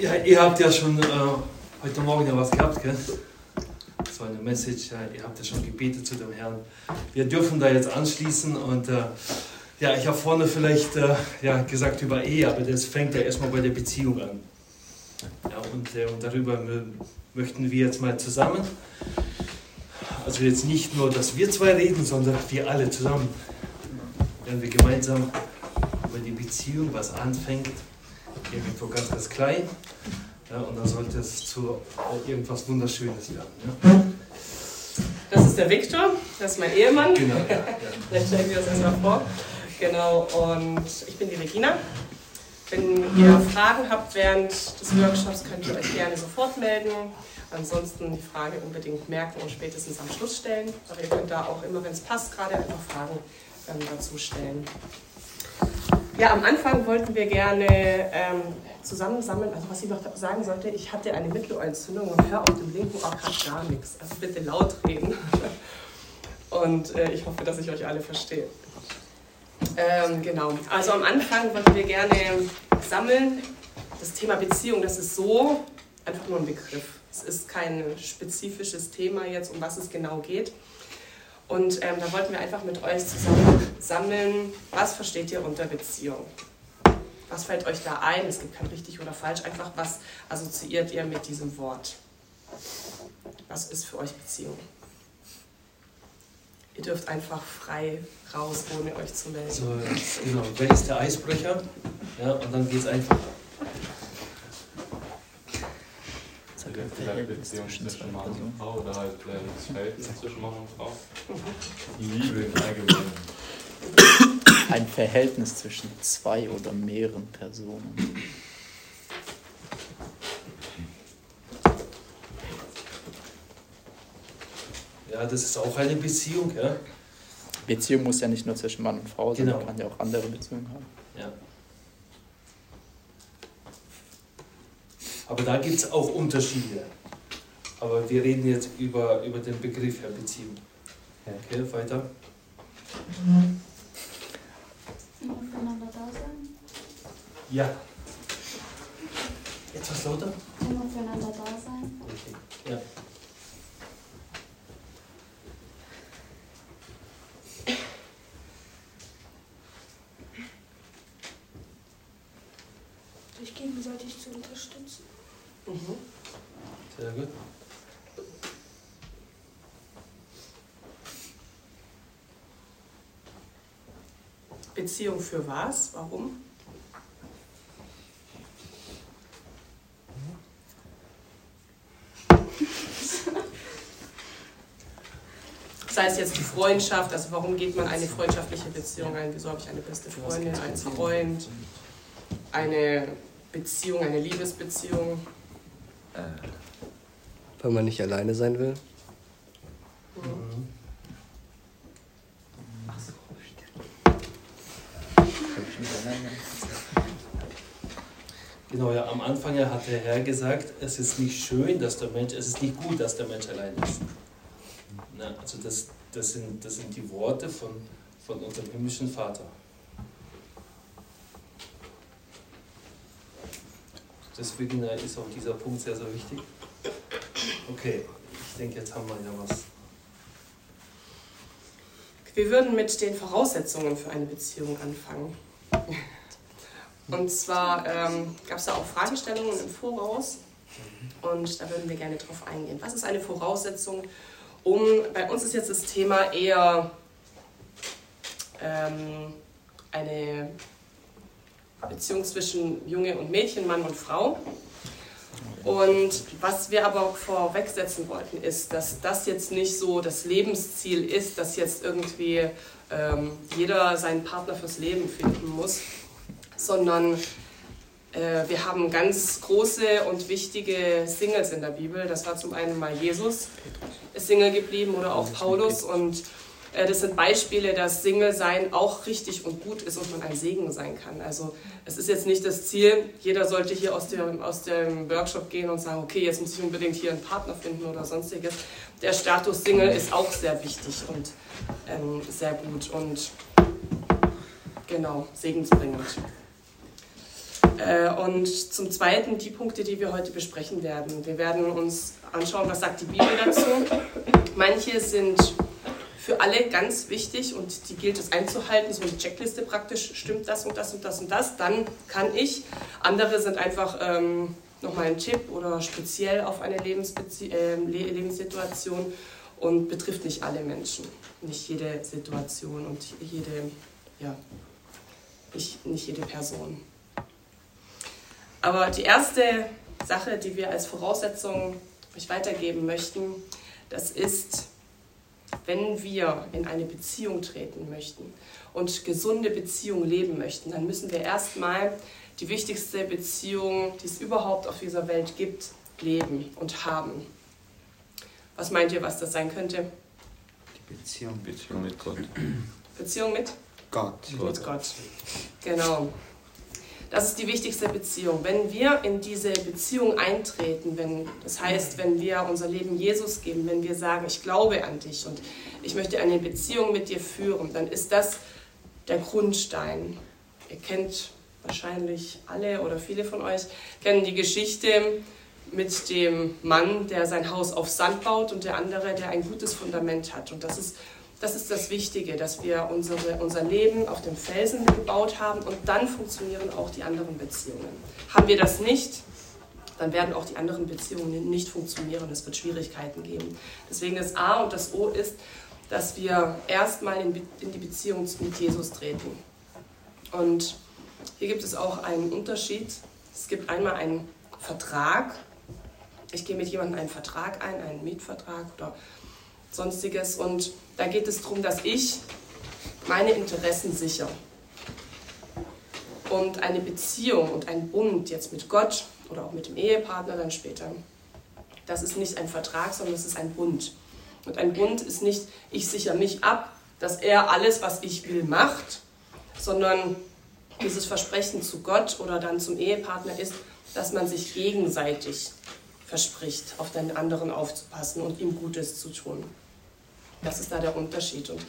Ja, ihr habt ja schon äh, heute Morgen ja was gehabt, gell? So eine Message, ja, ihr habt ja schon gebetet zu dem Herrn. Wir dürfen da jetzt anschließen und äh, ja, ich habe vorne vielleicht äh, ja, gesagt über Ehe, aber das fängt ja erstmal bei der Beziehung an. Ja, und, äh, und darüber möchten wir jetzt mal zusammen, also jetzt nicht nur, dass wir zwei reden, sondern wir alle zusammen, werden wir gemeinsam über die Beziehung, was anfängt, irgendwo ganz, ganz klein. Ja, und dann sollte es zu irgendwas Wunderschönes werden. Ja. Das ist der Viktor, das ist mein Ehemann. Genau, ja, ja. Vielleicht stellen wir das erstmal vor. Genau, und ich bin die Regina. Wenn ihr Fragen habt während des Workshops, könnt ihr euch gerne sofort melden. Ansonsten die Frage unbedingt merken und spätestens am Schluss stellen. Aber ihr könnt da auch immer, wenn es passt, gerade einfach Fragen ähm, dazu stellen. Ja, am Anfang wollten wir gerne ähm, zusammensammeln, also was ich noch sagen sollte, ich hatte eine Mittelohrentzündung und höre auf dem linken Ohr gerade gar nichts. Also bitte laut reden. Und äh, ich hoffe, dass ich euch alle verstehe. Ähm, genau, also am Anfang wollten wir gerne sammeln. Das Thema Beziehung, das ist so einfach nur ein Begriff. Es ist kein spezifisches Thema jetzt, um was es genau geht. Und ähm, da wollten wir einfach mit euch zusammen sammeln, was versteht ihr unter Beziehung? Was fällt euch da ein? Es gibt kein richtig oder falsch, einfach was assoziiert ihr mit diesem Wort? Was ist für euch Beziehung? Ihr dürft einfach frei raus, ohne euch zu melden. So, genau, wer ist der Eisbrecher? Ja, und dann geht es einfach. Vielleicht Beziehung zwischen Mann und Frau oder halt das Verhältnis zwischen Mann und Frau. Die Liebe im Allgemeinen. Ein Verhältnis zwischen zwei oder mehreren Personen. Ja, das ist auch eine Beziehung, ja. Beziehung muss ja nicht nur zwischen Mann und Frau sein, Genau. man kann ja auch andere Beziehungen haben. ja. Aber da gibt es auch Unterschiede. Aber wir reden jetzt über, über den Begriff der Beziehung. Okay, weiter. Immer füreinander da sein. Ja. Etwas lauter? Immer füreinander da sein. Okay. Ja. Sich gegenseitig zu unterstützen. Mhm. Sehr gut. Beziehung für was? Warum? Sei es jetzt die Freundschaft, also warum geht man eine freundschaftliche Beziehung ein? Wieso habe ich eine beste Freundin, einen Freund, eine Beziehung, eine Liebesbeziehung? Weil man nicht alleine sein will. Mhm. Genau, ja, am Anfang ja hat der Herr gesagt, es ist nicht schön, dass der Mensch, es ist nicht gut, dass der Mensch allein ist. Na, also das, das, sind, das sind die Worte von, von unserem himmlischen Vater. Deswegen ist auch dieser Punkt sehr, sehr wichtig. Okay, ich denke, jetzt haben wir ja was. Wir würden mit den Voraussetzungen für eine Beziehung anfangen. Und zwar ähm, gab es da auch Fragestellungen im Voraus und da würden wir gerne drauf eingehen. Was ist eine Voraussetzung, um, bei uns ist jetzt das Thema eher ähm, eine Beziehung zwischen Junge und Mädchen, Mann und Frau. Und was wir aber vorwegsetzen wollten, ist, dass das jetzt nicht so das Lebensziel ist, dass jetzt irgendwie ähm, jeder seinen Partner fürs Leben finden muss, sondern äh, wir haben ganz große und wichtige Singles in der Bibel. Das war zum einen mal Jesus, ist Single geblieben oder auch Paulus und das sind Beispiele, dass Single-Sein auch richtig und gut ist und man ein Segen sein kann. Also es ist jetzt nicht das Ziel, jeder sollte hier aus dem, aus dem Workshop gehen und sagen, okay, jetzt muss ich unbedingt hier einen Partner finden oder sonstiges. Der Status Single ist auch sehr wichtig und ähm, sehr gut und genau, segensbringend. Äh, Und zum Zweiten die Punkte, die wir heute besprechen werden. Wir werden uns anschauen, was sagt die Bibel dazu. Manche sind für alle ganz wichtig und die gilt es einzuhalten, so eine Checkliste praktisch, stimmt das und das und das und das, dann kann ich. Andere sind einfach ähm, nochmal ein Tipp oder speziell auf eine Lebensbezie äh, Le- Lebenssituation und betrifft nicht alle Menschen, nicht jede Situation und jede, ja, nicht, nicht jede Person. Aber die erste Sache, die wir als Voraussetzung euch weitergeben möchten, das ist, wenn wir in eine Beziehung treten möchten und gesunde Beziehung leben möchten, dann müssen wir erstmal die wichtigste Beziehung, die es überhaupt auf dieser Welt gibt, leben und haben. Was meint ihr, was das sein könnte? Die Beziehung mit Beziehung mit Gott. Beziehung mit? Gott. Mit Gott. Genau. Das ist die wichtigste Beziehung. Wenn wir in diese Beziehung eintreten, wenn, das heißt, wenn wir unser Leben Jesus geben, wenn wir sagen, ich glaube an dich und ich möchte eine Beziehung mit dir führen, dann ist das der Grundstein. Ihr kennt wahrscheinlich alle oder viele von euch kennen die Geschichte mit dem Mann, der sein Haus auf Sand baut und der andere, der ein gutes Fundament hat. Und das ist das ist das Wichtige, dass wir unsere, unser Leben auf dem Felsen gebaut haben und dann funktionieren auch die anderen Beziehungen. Haben wir das nicht, dann werden auch die anderen Beziehungen nicht funktionieren. Es wird Schwierigkeiten geben. Deswegen das A und das O ist, dass wir erstmal in, in die Beziehung mit Jesus treten. Und hier gibt es auch einen Unterschied. Es gibt einmal einen Vertrag. Ich gehe mit jemandem einen Vertrag ein, einen Mietvertrag oder sonstiges. Und da geht es darum, dass ich meine Interessen sichere. Und eine Beziehung und ein Bund jetzt mit Gott oder auch mit dem Ehepartner dann später, das ist nicht ein Vertrag, sondern es ist ein Bund. Und ein Bund ist nicht, ich sichere mich ab, dass er alles, was ich will, macht, sondern dieses Versprechen zu Gott oder dann zum Ehepartner ist, dass man sich gegenseitig verspricht, auf den anderen aufzupassen und ihm Gutes zu tun. Das ist da der Unterschied. Und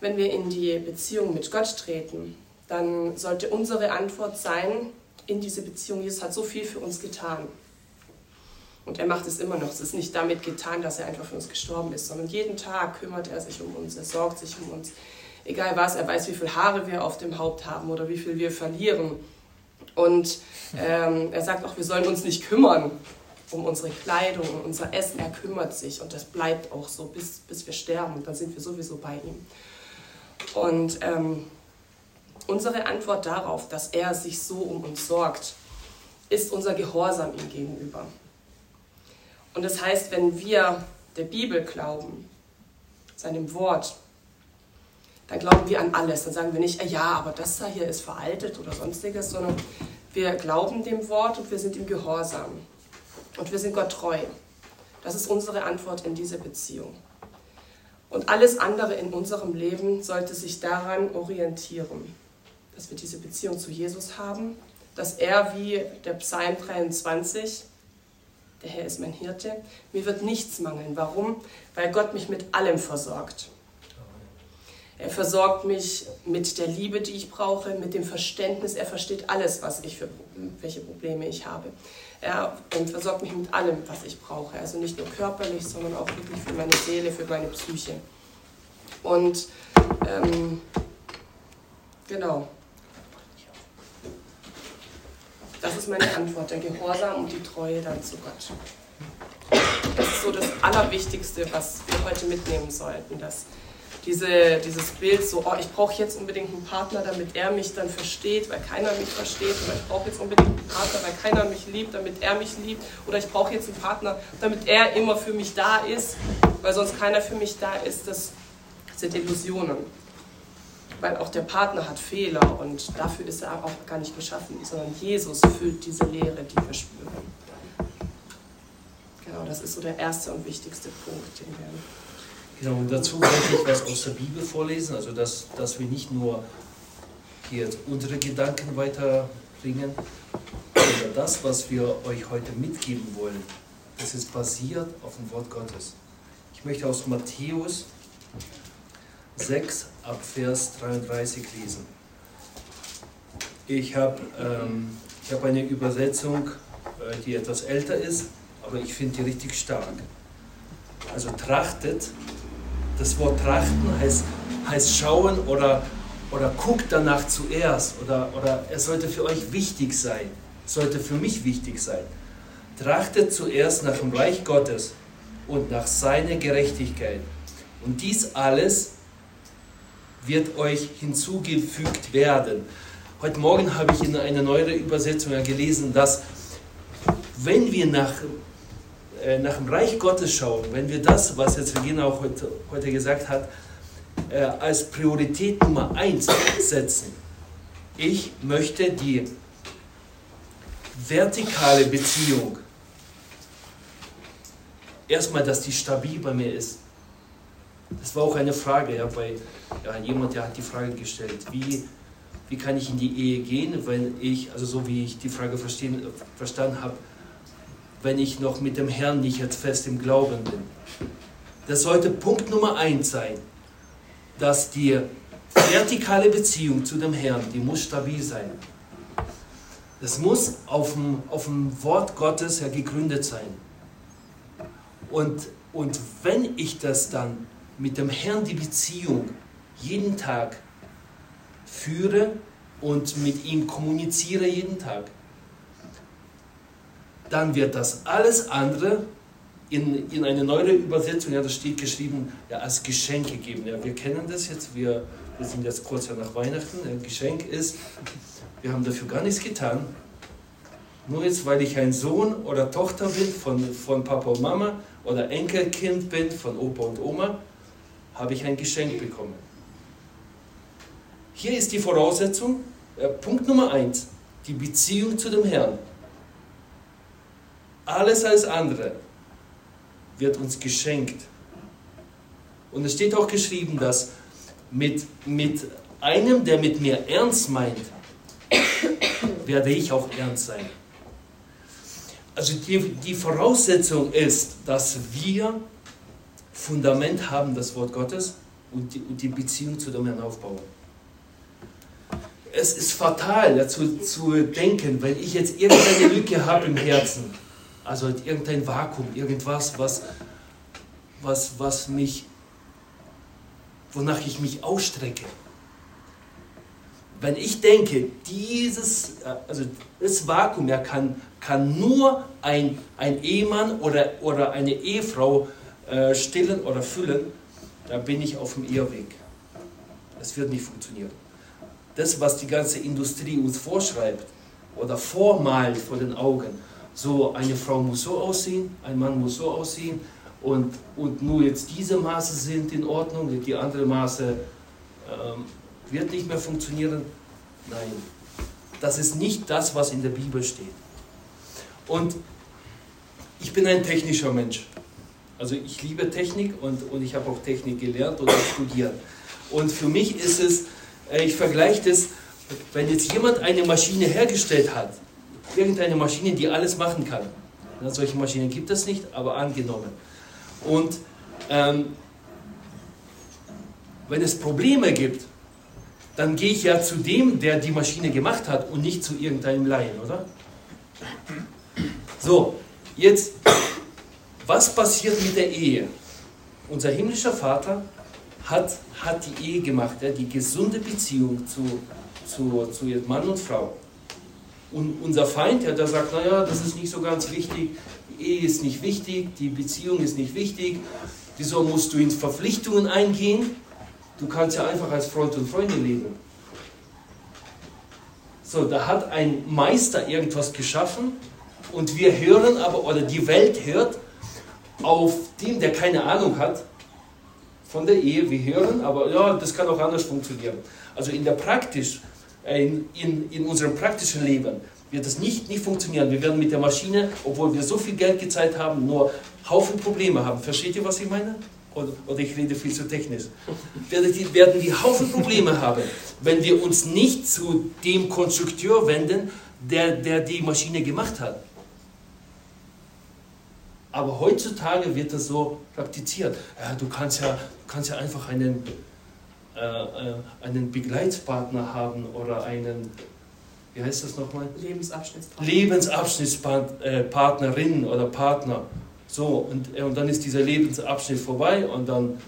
wenn wir in die Beziehung mit Gott treten, dann sollte unsere Antwort sein, in diese Beziehung, Jesus hat so viel für uns getan. Und er macht es immer noch. Es ist nicht damit getan, dass er einfach für uns gestorben ist, sondern jeden Tag kümmert er sich um uns, er sorgt sich um uns. Egal was, er weiß, wie viele Haare wir auf dem Haupt haben oder wie viel wir verlieren. Und ähm, er sagt auch, wir sollen uns nicht kümmern um unsere Kleidung und unser Essen. Er kümmert sich und das bleibt auch so, bis, bis wir sterben. Und dann sind wir sowieso bei ihm. Und ähm, unsere Antwort darauf, dass er sich so um uns sorgt, ist unser Gehorsam ihm gegenüber. Und das heißt, wenn wir der Bibel glauben, seinem Wort, dann glauben wir an alles. Dann sagen wir nicht, "Ah ja, aber das da hier ist veraltet oder sonstiges, sondern wir glauben dem Wort und wir sind ihm gehorsam. Und wir sind Gott treu. Das ist unsere Antwort in diese Beziehung. Und alles andere in unserem Leben sollte sich daran orientieren, dass wir diese Beziehung zu Jesus haben, dass er wie der Psalm 23, der Herr ist mein Hirte, mir wird nichts mangeln. Warum? Weil Gott mich mit allem versorgt. Er versorgt mich mit der Liebe, die ich brauche, mit dem Verständnis. Er versteht alles, was ich für welche Probleme ich habe. Er versorgt mich mit allem, was ich brauche. Also nicht nur körperlich, sondern auch wirklich für meine Seele, für meine Psyche. Und ähm, genau. Das ist meine Antwort, der Gehorsam und die Treue dann zu Gott. Das ist so das Allerwichtigste, was wir heute mitnehmen sollten, dass diese, dieses Bild so, oh, ich brauche jetzt unbedingt einen Partner, damit er mich dann versteht, weil keiner mich versteht, oder ich brauche jetzt unbedingt einen Partner, weil keiner mich liebt, damit er mich liebt, oder ich brauche jetzt einen Partner, damit er immer für mich da ist, weil sonst keiner für mich da ist, das sind Illusionen. Weil auch der Partner hat Fehler und dafür ist er auch gar nicht geschaffen, sondern Jesus füllt diese Leere, die wir spüren. Genau, das ist so der erste und wichtigste Punkt, den wir Genau, und dazu möchte ich was aus der Bibel vorlesen, also dass, dass wir nicht nur hier unsere Gedanken weiterbringen, sondern das, was wir euch heute mitgeben wollen, das ist basiert auf dem Wort Gottes. Ich möchte aus Matthäus 6 ab Vers 33 lesen. Ich habe ähm, habe eine Übersetzung, äh, die etwas älter ist, aber ich finde die richtig stark. Also trachtet, das Wort trachten heißt, heißt schauen oder, oder guckt danach zuerst oder, oder es sollte für euch wichtig sein, sollte für mich wichtig sein. Trachtet zuerst nach dem Reich Gottes und nach seiner Gerechtigkeit. Und dies alles wird euch hinzugefügt werden. Heute Morgen habe ich in einer neuen Übersetzung gelesen, dass wenn wir nach, äh, nach dem Reich Gottes schauen, wenn wir das, was jetzt Regina auch heute, heute gesagt hat, äh, als Priorität Nummer eins setzen, ich möchte die vertikale Beziehung, erstmal, dass die stabil bei mir ist. Das war auch eine Frage, ja, bei ja, jemand, der hat die Frage gestellt, wie, wie kann ich in die Ehe gehen, wenn ich, also so wie ich die Frage verstehen, verstanden habe, wenn ich noch mit dem Herrn nicht jetzt fest im Glauben bin. Das sollte Punkt Nummer eins sein, dass die vertikale Beziehung zu dem Herrn, die muss stabil sein. Das muss auf dem, auf dem Wort Gottes ja gegründet sein. Und, und wenn ich das dann mit dem Herrn die Beziehung jeden Tag führe und mit ihm kommuniziere jeden Tag, dann wird das alles andere in, in eine neue Übersetzung, ja, da steht geschrieben, ja, als Geschenk gegeben. Ja, wir kennen das jetzt, wir, wir sind jetzt kurz nach Weihnachten. Ein Geschenk ist, wir haben dafür gar nichts getan. Nur jetzt, weil ich ein Sohn oder Tochter bin von, von Papa und Mama oder Enkelkind bin von Opa und Oma, habe ich ein Geschenk bekommen. Hier ist die Voraussetzung, äh, Punkt Nummer eins, die Beziehung zu dem Herrn. Alles als andere wird uns geschenkt. Und es steht auch geschrieben, dass mit, mit einem, der mit mir ernst meint, werde ich auch ernst sein. Also die, die Voraussetzung ist, dass wir Fundament haben, das Wort Gottes, und die, und die Beziehung zu dem Herrn aufbauen. Es ist fatal dazu zu denken, wenn ich jetzt irgendeine Lücke habe im Herzen, also irgendein Vakuum, irgendwas, was, was, was mich, wonach ich mich ausstrecke. Wenn ich denke, dieses, also das Vakuum ja, kann, kann nur ein, ein Ehemann oder, oder eine Ehefrau äh, stillen oder füllen, dann bin ich auf dem Irrweg. Es wird nicht funktionieren. Das, was die ganze Industrie uns vorschreibt oder vormalt vor den Augen, so eine Frau muss so aussehen, ein Mann muss so aussehen und, und nur jetzt diese Maße sind in Ordnung, die andere Maße ähm, wird nicht mehr funktionieren. Nein, das ist nicht das, was in der Bibel steht. Und ich bin ein technischer Mensch. Also ich liebe Technik und, und ich habe auch Technik gelernt und studiert. Und für mich ist es, äh, ich vergleiche das, wenn jetzt jemand eine Maschine hergestellt hat, irgendeine Maschine, die alles machen kann. Ja, solche Maschinen gibt es nicht, aber angenommen. Und ähm, wenn es Probleme gibt, dann gehe ich ja zu dem, der die Maschine gemacht hat und nicht zu irgendeinem Laien, oder? So, jetzt, was passiert mit der Ehe? Unser himmlischer Vater hat, hat die Ehe gemacht, ja, die gesunde Beziehung zu, zu, zu Mann und Frau. Und unser Feind, ja, der sagt, naja, das ist nicht so ganz wichtig, die Ehe ist nicht wichtig, die Beziehung ist nicht wichtig, wieso musst du in Verpflichtungen eingehen? Du kannst ja einfach als Freund und Freundin leben. So, da hat ein Meister irgendwas geschaffen und wir hören aber, oder die Welt hört auf dem, der keine Ahnung hat von der Ehe, wir hören, aber ja, das kann auch anders funktionieren. Also in der praktisch, in, in, in unserem praktischen Leben wird das nicht, nicht funktionieren. Wir werden mit der Maschine, obwohl wir so viel Geld gezahlt haben, nur Haufen Probleme haben. Versteht ihr, was ich meine? Oder, oder ich rede viel zu technisch. Werden die, werden die Haufen Probleme haben, wenn wir uns nicht zu dem Konstrukteur wenden, der, der die Maschine gemacht hat. Aber heutzutage wird das so praktiziert. Ja, du kannst ja, kannst ja einfach einen, äh, äh einen Begleitspartner haben oder einen, wie heißt das nochmal? Lebensabschnittspartner. Lebensabschnittspartnerin oder Partner. So, und, äh, und dann ist dieser Lebensabschnitt vorbei und dann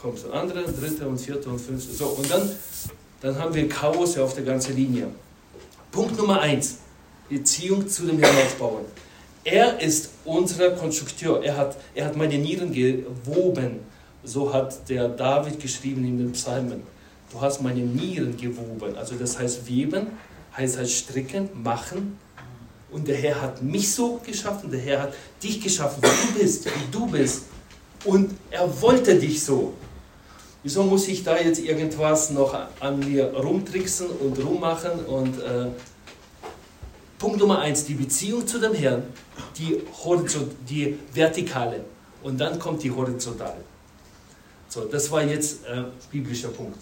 kommt der andere, dritte und vierte und fünfte. So, und dann, dann haben wir Chaos auf der ganzen Linie. Punkt Nummer eins: Beziehung zu dem Herrn aufbauen. Er ist unser Konstrukteur. Er hat, er hat meine Nieren gewoben. So hat der David geschrieben in den Psalmen. Du hast meine Nieren gewoben. Also das heißt weben, heißt halt stricken, machen. Und der Herr hat mich so geschaffen, der Herr hat dich geschaffen, wie du bist, wie du bist. Und er wollte dich so. Wieso muss ich da jetzt irgendwas noch an mir rumtricksen und rummachen? Und äh, Punkt Nummer eins, die Beziehung zu dem Herrn, die, Horizont, die vertikale. Und dann kommt die horizontale. So, das war jetzt äh, biblischer Punkt.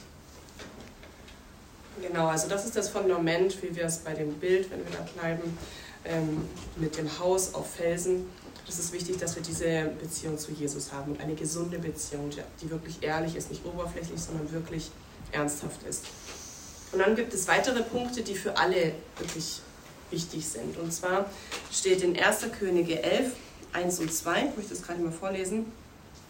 Genau, also das ist das Fundament, wie wir es bei dem Bild, wenn wir da bleiben, ähm, mit dem Haus auf Felsen. Es ist wichtig, dass wir diese Beziehung zu Jesus haben und eine gesunde Beziehung, die wirklich ehrlich ist, nicht oberflächlich, sondern wirklich ernsthaft ist. Und dann gibt es weitere Punkte, die für alle wirklich wichtig sind. Und zwar steht in 1. Könige 11, 1 und 2, ich möchte das gerade mal vorlesen.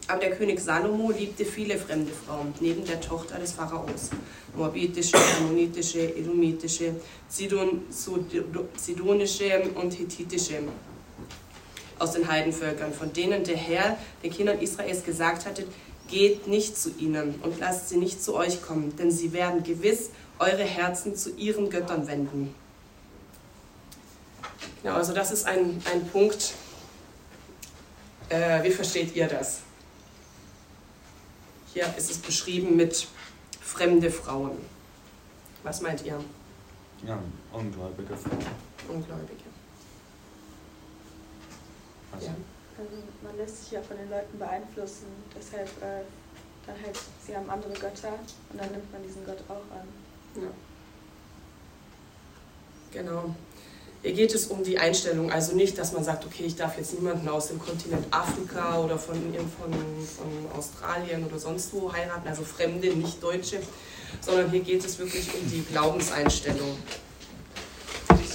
Aber der König Salomo liebte viele fremde Frauen, neben der Tochter des Pharaos. Moabitische, Ammonitische, Edomitische, Sidon, Sidonische und Hethitische aus den Heidenvölkern, von denen der Herr den Kindern Israels gesagt hatte, geht nicht zu ihnen und lasst sie nicht zu euch kommen, denn sie werden gewiss eure Herzen zu ihren Göttern wenden. Ja, also das ist ein, ein Punkt. Äh, wie versteht ihr das? Hier ist es beschrieben mit fremde Frauen. Was meint ihr? Ja, ungläubige Frauen. Ungläubige. Also, Ja. Also man lässt sich ja von den Leuten beeinflussen, deshalb äh, dann halt, sie haben andere Götter und dann nimmt man diesen Gott auch an. Ja. Genau. Hier geht es um die Einstellung, also nicht, dass man sagt, okay, ich darf jetzt niemanden aus dem Kontinent Afrika oder von, von, von Australien oder sonst wo heiraten, also Fremde, nicht Deutsche, sondern hier geht es wirklich um die Glaubenseinstellung.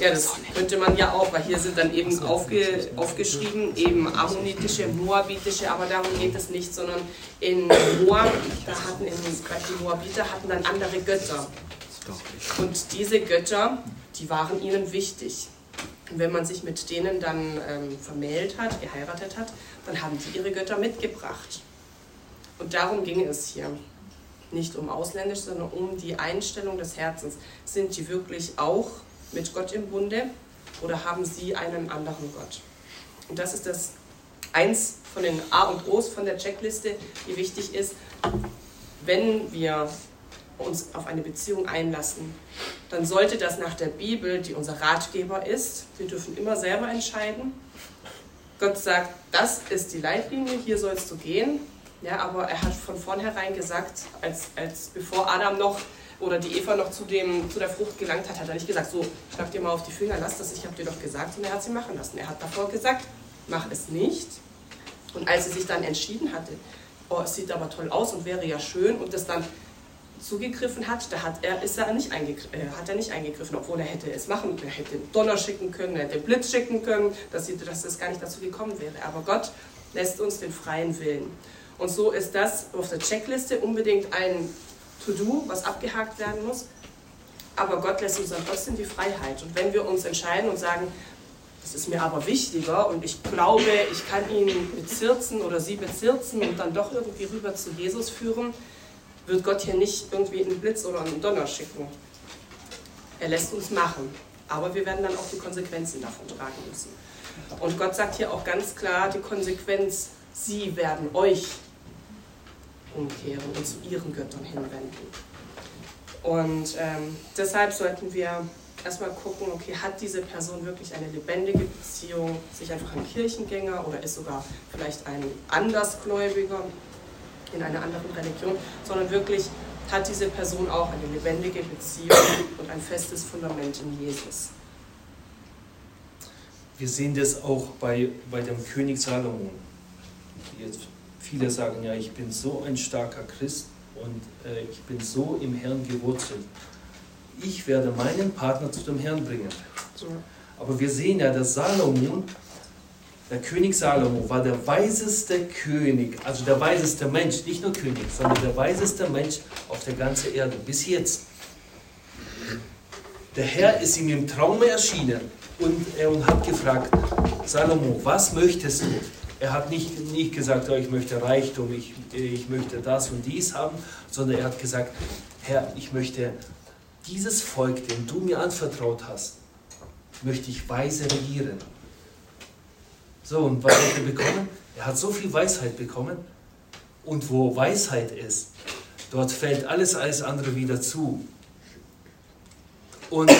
Ja, das könnte man ja auch, weil hier sind dann eben aufge, aufgeschrieben, eben ammonitische, moabitische, aber darum geht es nicht, sondern in Moab, da hatten in, die Moabiter hatten dann andere Götter. Und diese Götter, die waren ihnen wichtig. Und wenn man sich mit denen dann ähm, vermählt hat, geheiratet hat, dann haben die ihre Götter mitgebracht. Und darum ging es hier. Nicht um ausländisch, sondern um die Einstellung des Herzens. Sind die wirklich auch mit Gott im Bunde oder haben sie einen anderen Gott? Und das ist das eins von den A und O's von der Checkliste, die wichtig ist, wenn wir uns auf eine Beziehung einlassen, dann sollte das nach der Bibel, die unser Ratgeber ist, wir dürfen immer selber entscheiden. Gott sagt, das ist die Leitlinie, hier sollst du gehen. Ja, aber er hat von vornherein gesagt, als, als bevor Adam noch oder die Eva noch zu, dem, zu der Frucht gelangt hat, hat er nicht gesagt, so, schlag dir mal auf die Finger, lass das, ich habe dir doch gesagt, und er hat sie machen lassen. Er hat davor gesagt, mach es nicht. Und als sie sich dann entschieden hatte, oh, es sieht aber toll aus und wäre ja schön, und das dann zugegriffen hat, da hat er, ist er nicht, äh, hat er nicht eingegriffen, obwohl er hätte es machen, er hätte Donner schicken können, er hätte Blitz schicken können, dass, sie, dass es gar nicht dazu gekommen wäre. Aber Gott lässt uns den freien Willen. Und so ist das auf der Checkliste unbedingt ein To-Do, was abgehakt werden muss. Aber Gott lässt uns dann trotzdem die Freiheit. Und wenn wir uns entscheiden und sagen, das ist mir aber wichtiger und ich glaube, ich kann ihn bezirzen oder sie bezirzen und dann doch irgendwie rüber zu Jesus führen, wird Gott hier nicht irgendwie einen Blitz oder einen Donner schicken. Er lässt uns machen. Aber wir werden dann auch die Konsequenzen davon tragen müssen. Und Gott sagt hier auch ganz klar die Konsequenz, sie werden euch umkehren und zu ihren Göttern hinwenden. Und ähm, deshalb sollten wir erstmal gucken, okay, hat diese Person wirklich eine lebendige Beziehung, sich einfach ein Kirchengänger oder ist sogar vielleicht ein Andersgläubiger in einer anderen Religion, sondern wirklich hat diese Person auch eine lebendige Beziehung und ein festes Fundament in Jesus. Wir sehen das auch bei, bei dem König Salomon. Jetzt viele sagen, ja, ich bin so ein starker Christ und äh, ich bin so im Herrn gewurzelt. ich werde meinen Partner zu dem Herrn bringen. Aber wir sehen ja, dass Salomon, der König Salomo, war der weiseste König, also der weiseste Mensch, nicht nur König, sondern der weiseste Mensch auf der ganzen Erde, bis jetzt. Der Herr ist ihm im Traum erschienen und, er hat gefragt, Salomo, was möchtest du? Er hat nicht, nicht gesagt, oh, ich möchte Reichtum, ich, ich möchte das und dies haben, sondern er hat gesagt, Herr, ich möchte dieses Volk, dem du mir anvertraut hast, möchte ich weise regieren. So, und was hat er bekommen? Er hat so viel Weisheit bekommen. Und wo Weisheit ist, dort fällt alles, alles andere wieder zu. Und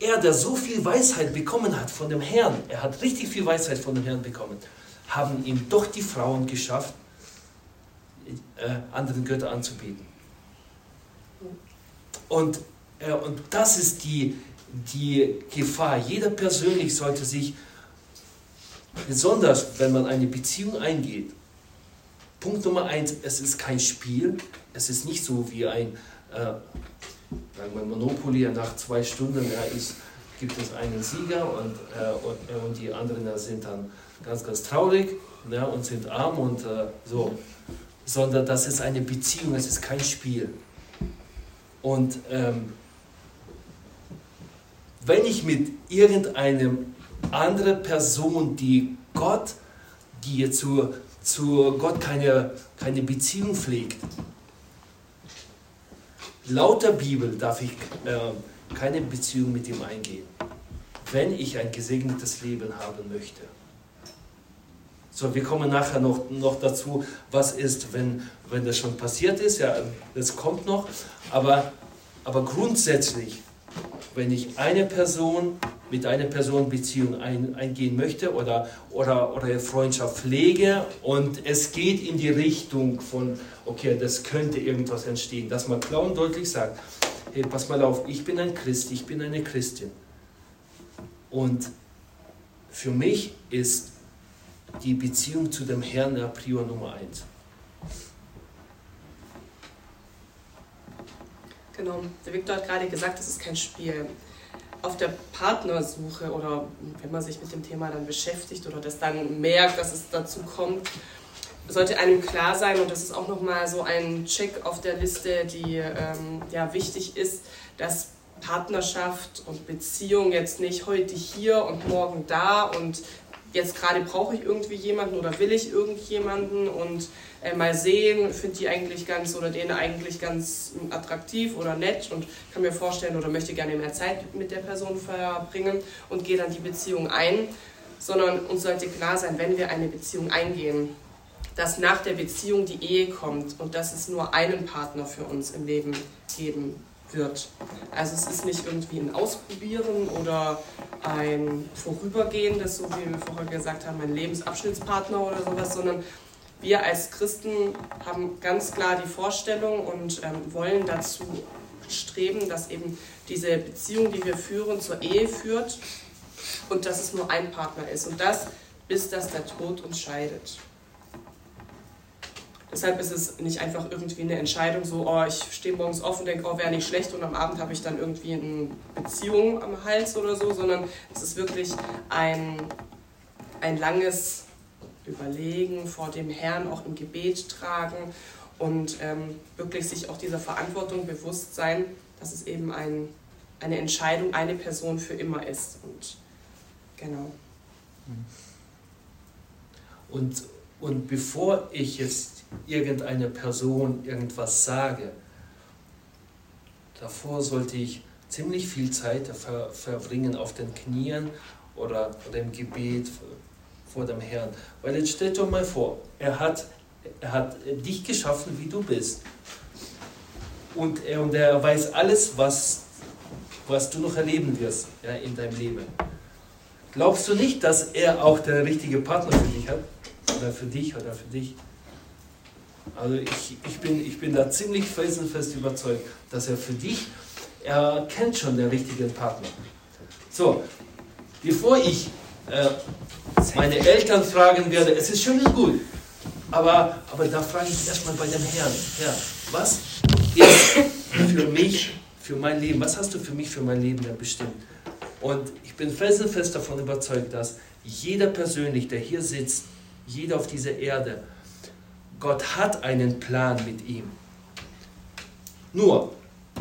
er, der so viel Weisheit bekommen hat von dem Herrn, er hat richtig viel Weisheit von dem Herrn bekommen, haben ihm doch die Frauen geschafft, äh, anderen Götter anzubieten. Und, äh, und das ist die, die Gefahr. Jeder persönlich sollte sich, besonders wenn man eine Beziehung eingeht, Punkt Nummer eins, es ist kein Spiel, es ist nicht so wie ein äh, Monopoly, nach zwei Stunden ja, ist, gibt es einen Sieger und, äh, und, äh, und, die anderen sind dann ganz, ganz traurig ja, und sind arm und äh, so. Sondern das ist eine Beziehung, es ist kein Spiel. Und ähm, wenn ich mit irgendeinem anderen Person, die Gott, die zu, zu Gott keine, keine Beziehung pflegt, laut der Bibel darf ich äh, keine Beziehung mit ihm eingehen, wenn ich ein gesegnetes Leben haben möchte. So, wir kommen nachher noch, noch dazu, was ist, wenn, wenn das schon passiert ist. Ja, das kommt noch. Aber, aber grundsätzlich, wenn ich eine Person mit einer Person Beziehung ein, eingehen möchte oder, oder, oder Freundschaft pflege und es geht in die Richtung von, okay, das könnte irgendwas entstehen, dass man klar und deutlich sagt, hey, pass mal auf, ich bin ein Christ, ich bin eine Christin. Und für mich ist die Beziehung zu dem Herrn der Prior Nummer eins. Genau, der Viktor hat gerade gesagt, das ist kein Spiel. Auf der Partnersuche oder wenn man sich mit dem Thema dann beschäftigt oder das dann merkt, dass es dazu kommt, sollte einem klar sein, und das ist auch nochmal so ein Check auf der Liste, die ähm, ja, wichtig ist, dass Partnerschaft und Beziehung jetzt nicht heute hier und morgen da und jetzt gerade brauche ich irgendwie jemanden oder will ich irgendjemanden und äh, mal sehen, finde die eigentlich ganz oder den eigentlich ganz attraktiv oder nett und kann mir vorstellen oder möchte gerne mehr Zeit mit der Person verbringen und gehe dann die Beziehung ein, sondern uns sollte klar sein, wenn wir eine Beziehung eingehen, dass nach der Beziehung die Ehe kommt und dass es nur einen Partner für uns im Leben geben wird. Also es ist nicht irgendwie ein Ausprobieren oder ein Vorübergehendes, so wie wir vorher gesagt haben, ein Lebensabschnittspartner oder sowas, sondern wir als Christen haben ganz klar die Vorstellung und ähm, wollen dazu streben, dass eben diese Beziehung, die wir führen, zur Ehe führt und dass es nur ein Partner ist. Und das, bis dass der Tod uns scheidet. Deshalb ist es nicht einfach irgendwie eine Entscheidung, so, oh, ich stehe morgens auf und denke, oh, wäre nicht schlecht und am Abend habe ich dann irgendwie eine Beziehung am Hals oder so, sondern es ist wirklich ein, ein langes Überlegen vor dem Herrn, auch im Gebet tragen und ähm, wirklich sich auch dieser Verantwortung bewusst sein, dass es eben ein, eine Entscheidung, eine Person für immer ist. Und genau. Und, und bevor ich jetzt irgendeiner Person irgendwas sage, davor sollte ich ziemlich viel Zeit ver verbringen auf den Knien oder, oder im Gebet vor dem Herrn. Weil jetzt stellt doch mal vor, er hat, er hat dich geschaffen, wie du bist. Und er, und er weiß alles, was, was du noch erleben wirst ja, in deinem Leben. Glaubst du nicht, dass er auch der richtige Partner für dich hat? Oder für dich oder für dich? Also ich, ich, bin, ich bin da ziemlich felsenfest überzeugt, dass er für dich, er kennt schon den richtigen Partner. So, bevor ich äh, meine Eltern fragen werde, es ist schön und gut, aber, aber da frage ich erstmal bei dem Herrn, Herr, was ist für mich, für mein Leben? Was hast du für mich, für mein Leben bestimmt? Und ich bin felsenfest davon überzeugt, dass jeder persönlich, der hier sitzt, jeder auf dieser Erde, Gott hat einen Plan mit ihm. Nur,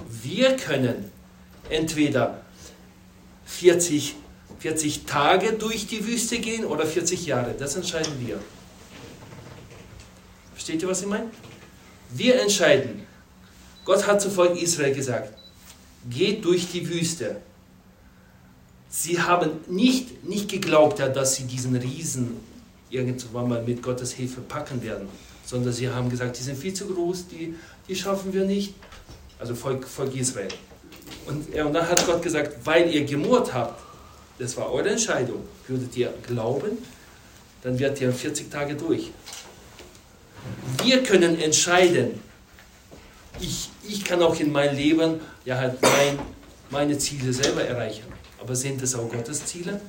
wir können entweder 40, 40 Tage durch die Wüste gehen oder 40 Jahre. Das entscheiden wir. Versteht ihr, was ich meine? Wir entscheiden. Gott hat zu Volk Israel gesagt, geht durch die Wüste. Sie haben nicht, nicht geglaubt, dass sie diesen Riesen irgendwann mal mit Gottes Hilfe packen werden, sondern sie haben gesagt, die sind viel zu groß, die, die schaffen wir nicht. Also Volk, Volk Israel. Und, und dann hat Gott gesagt, weil ihr gemurrt habt, das war eure Entscheidung, würdet ihr glauben, dann werdet ihr 40 Tage durch. Wir können entscheiden, ich, ich kann auch in meinem Leben ja halt mein, meine Ziele selber erreichen. Aber sind es auch Gottes Ziele?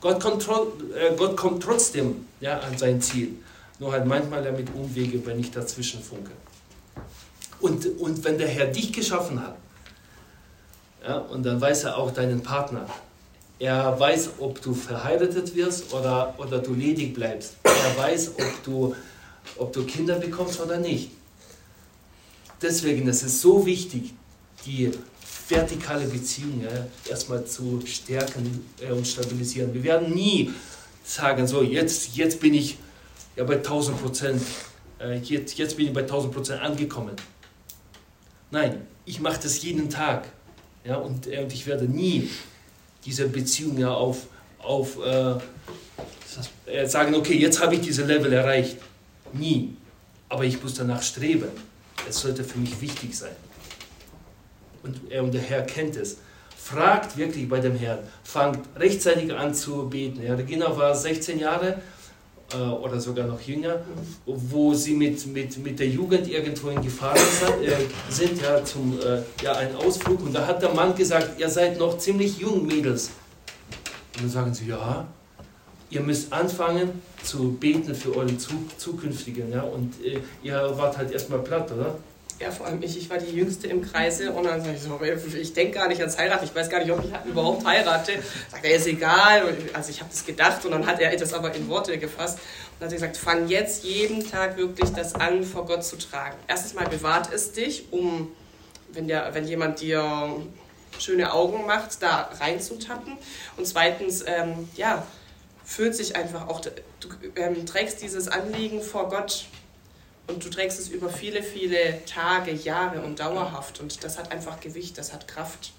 Gott kommt, äh, Gott kommt trotzdem ja, an sein Ziel. Nur halt manchmal ja mit Umwege, wenn ich dazwischen funke. Und, und wenn der Herr dich geschaffen hat, ja, und dann weiß er auch deinen Partner. Er weiß, ob du verheiratet wirst oder, oder du ledig bleibst. Er weiß, ob du, ob du Kinder bekommst oder nicht. Deswegen ist es so wichtig, die vertikale Beziehung ja, erstmal zu stärken äh, und stabilisieren. Wir werden nie sagen, so jetzt, jetzt bin ich ja, bei 1000 Prozent, äh, jetzt, jetzt bin ich bei 1000 Prozent angekommen. Nein, ich mache das jeden Tag. Ja, und, äh, und ich werde nie diese Beziehung ja auf, auf äh, sagen, okay, jetzt habe ich diese Level erreicht. Nie. Aber ich muss danach streben. Es sollte für mich wichtig sein. Und, er, und der Herr kennt es. Fragt wirklich bei dem Herrn. Fangt rechtzeitig an zu beten. Ja, Regina war 16 Jahre oder sogar noch jünger, wo sie mit, mit, mit der Jugend irgendwo in Gefahr äh, sind, ja, zum äh, ja, einen Ausflug. Und da hat der Mann gesagt, ihr seid noch ziemlich jung, Mädels. Und dann sagen sie, ja, ihr müsst anfangen zu beten für euren Zukünftigen. Ja? Und äh, ihr wart halt erstmal platt, oder? Ja, vor allem ich, ich war die Jüngste im Kreise und dann sage ich so, ich denke gar nicht ans Heiraten, ich weiß gar nicht, ob ich überhaupt heirate. Sagt er, ist egal. Also ich habe das gedacht und dann hat er das aber in Worte gefasst und hat gesagt, fang jetzt jeden Tag wirklich das an, vor Gott zu tragen. Erstens mal bewahrt es dich, um, wenn, der, wenn jemand dir schöne Augen macht, da reinzutappen. Und zweitens, ähm, ja, fühlt sich einfach auch, du ähm, trägst dieses Anliegen vor Gott und du trägst es über viele, viele Tage, Jahre und dauerhaft. Und das hat einfach Gewicht, das hat Kraft.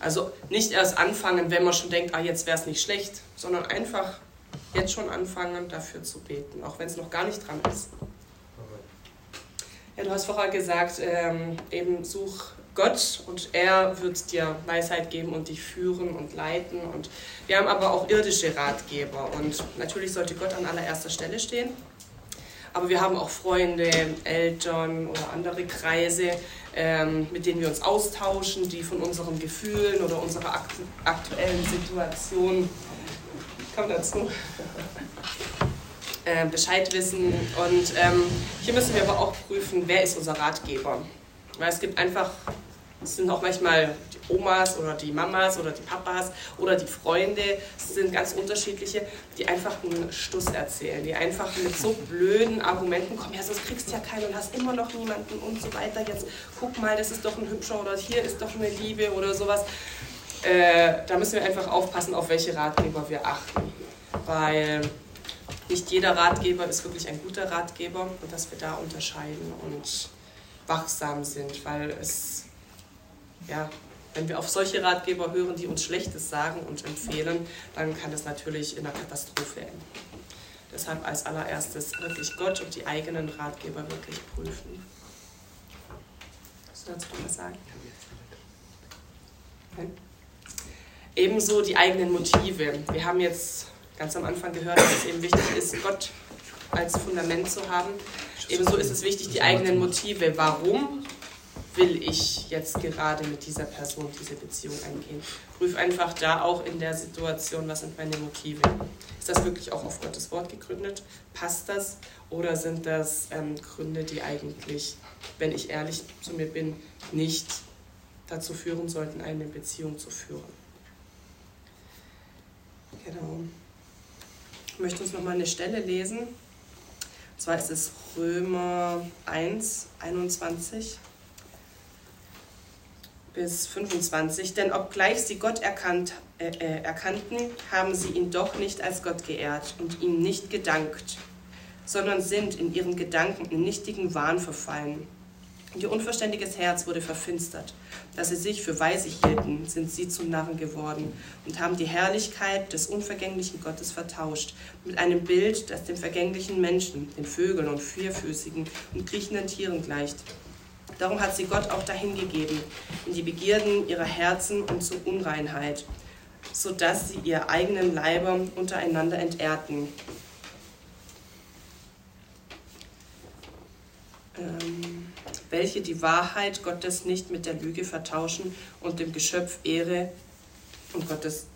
Also nicht erst anfangen, wenn man schon denkt, ah, jetzt wäre es nicht schlecht, sondern einfach jetzt schon anfangen, dafür zu beten, auch wenn es noch gar nicht dran ist. Ja, du hast vorher gesagt, ähm, eben such Gott und er wird dir Weisheit geben und dich führen und leiten. Und wir haben aber auch irdische Ratgeber und natürlich sollte Gott an allererster Stelle stehen. Aber wir haben auch Freunde, Eltern oder andere Kreise, ähm, mit denen wir uns austauschen, die von unseren Gefühlen oder unserer aktu aktuellen Situation, komm dazu, äh, Bescheid wissen. Und ähm, hier müssen wir aber auch prüfen, wer ist unser Ratgeber. Weil es gibt einfach es sind auch manchmal Omas oder die Mamas oder die Papas oder die Freunde. Es sind ganz unterschiedliche, die einfach einen Stuss erzählen, die einfach mit so blöden Argumenten kommen. Ja, sonst kriegst du ja keinen und hast immer noch niemanden und so weiter. Jetzt guck mal, das ist doch ein hübscher oder hier ist doch eine Liebe oder sowas. Äh, da müssen wir einfach aufpassen, auf welche Ratgeber wir achten. Weil nicht jeder Ratgeber ist wirklich ein guter Ratgeber und dass wir da unterscheiden und wachsam sind, weil es ja, wenn wir auf solche Ratgeber hören, die uns Schlechtes sagen und empfehlen, dann kann das natürlich in einer Katastrophe enden. Deshalb als allererstes wirklich Gott und die eigenen Ratgeber wirklich prüfen. Kannst du dazu was sagen? Nein? Ebenso die eigenen Motive. Wir haben jetzt ganz am Anfang gehört, dass es eben wichtig ist, Gott als Fundament zu haben. Ebenso ist es wichtig, die eigenen Motive. Warum will ich jetzt gerade mit dieser Person diese Beziehung eingehen. Prüf einfach da auch in der Situation, was sind meine Motive. Ist das wirklich auch auf Gottes Wort gegründet? Passt das? Oder sind das ähm, Gründe, die eigentlich, wenn ich ehrlich zu mir bin, nicht dazu führen sollten, eine Beziehung zu führen? Genau. Ich möchte uns nochmal eine Stelle lesen. Und zwar ist es Römer 1, 21 bis 25. Denn obgleich sie Gott erkannt, äh, äh, erkannten, haben sie ihn doch nicht als Gott geehrt und ihm nicht gedankt, sondern sind in ihren Gedanken in nichtigen Wahn verfallen. Ihr unverständiges Herz wurde verfinstert. Da sie sich für weise hielten, sind sie zum Narren geworden und haben die Herrlichkeit des unvergänglichen Gottes vertauscht mit einem Bild, das dem vergänglichen Menschen, den Vögeln und vierfüßigen und kriechenden Tieren gleicht. Darum hat sie Gott auch dahingegeben, in die Begierden ihrer Herzen und zur Unreinheit, sodass sie ihr eigenen Leiber untereinander entehrten. Ähm, welche die Wahrheit Gottes nicht mit der Lüge vertauschen und dem Geschöpf Ehre und Gottes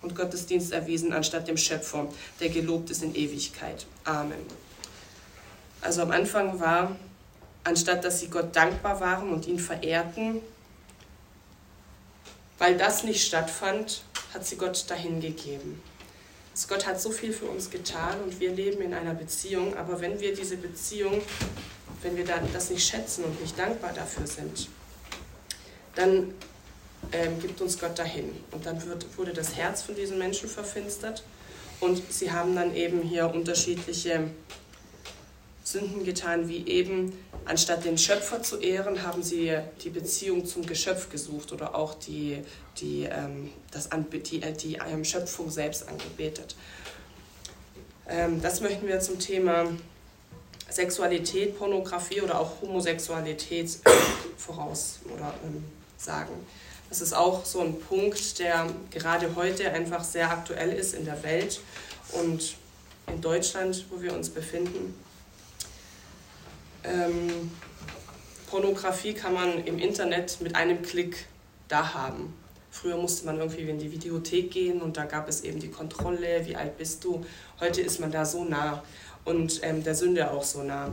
und Gottesdienst erwiesen, anstatt dem Schöpfer, der gelobt ist in Ewigkeit. Amen. Also am Anfang war anstatt dass sie Gott dankbar waren und ihn verehrten. Weil das nicht stattfand, hat sie Gott dahingegeben. Also Gott hat so viel für uns getan und wir leben in einer Beziehung, aber wenn wir diese Beziehung, wenn wir das nicht schätzen und nicht dankbar dafür sind, dann ähm, gibt uns Gott dahin. Und dann wird, wurde das Herz von diesen Menschen verfinstert und sie haben dann eben hier unterschiedliche Sünden getan, wie eben anstatt den Schöpfer zu ehren, haben sie die Beziehung zum Geschöpf gesucht oder auch die, die, ähm, das Anbe die, äh, die ähm, Schöpfung selbst angebetet. Ähm, das möchten wir zum Thema Sexualität, Pornografie oder auch Homosexualität äh, voraus oder ähm, sagen. Das ist auch so ein Punkt, der gerade heute einfach sehr aktuell ist in der Welt und in Deutschland, wo wir uns befinden. Ähm, Pornografie kann man im Internet mit einem Klick da haben. Früher musste man irgendwie in die Videothek gehen und da gab es eben die Kontrolle, wie alt bist du. Heute ist man da so nah und ähm, der Sünde auch so nah.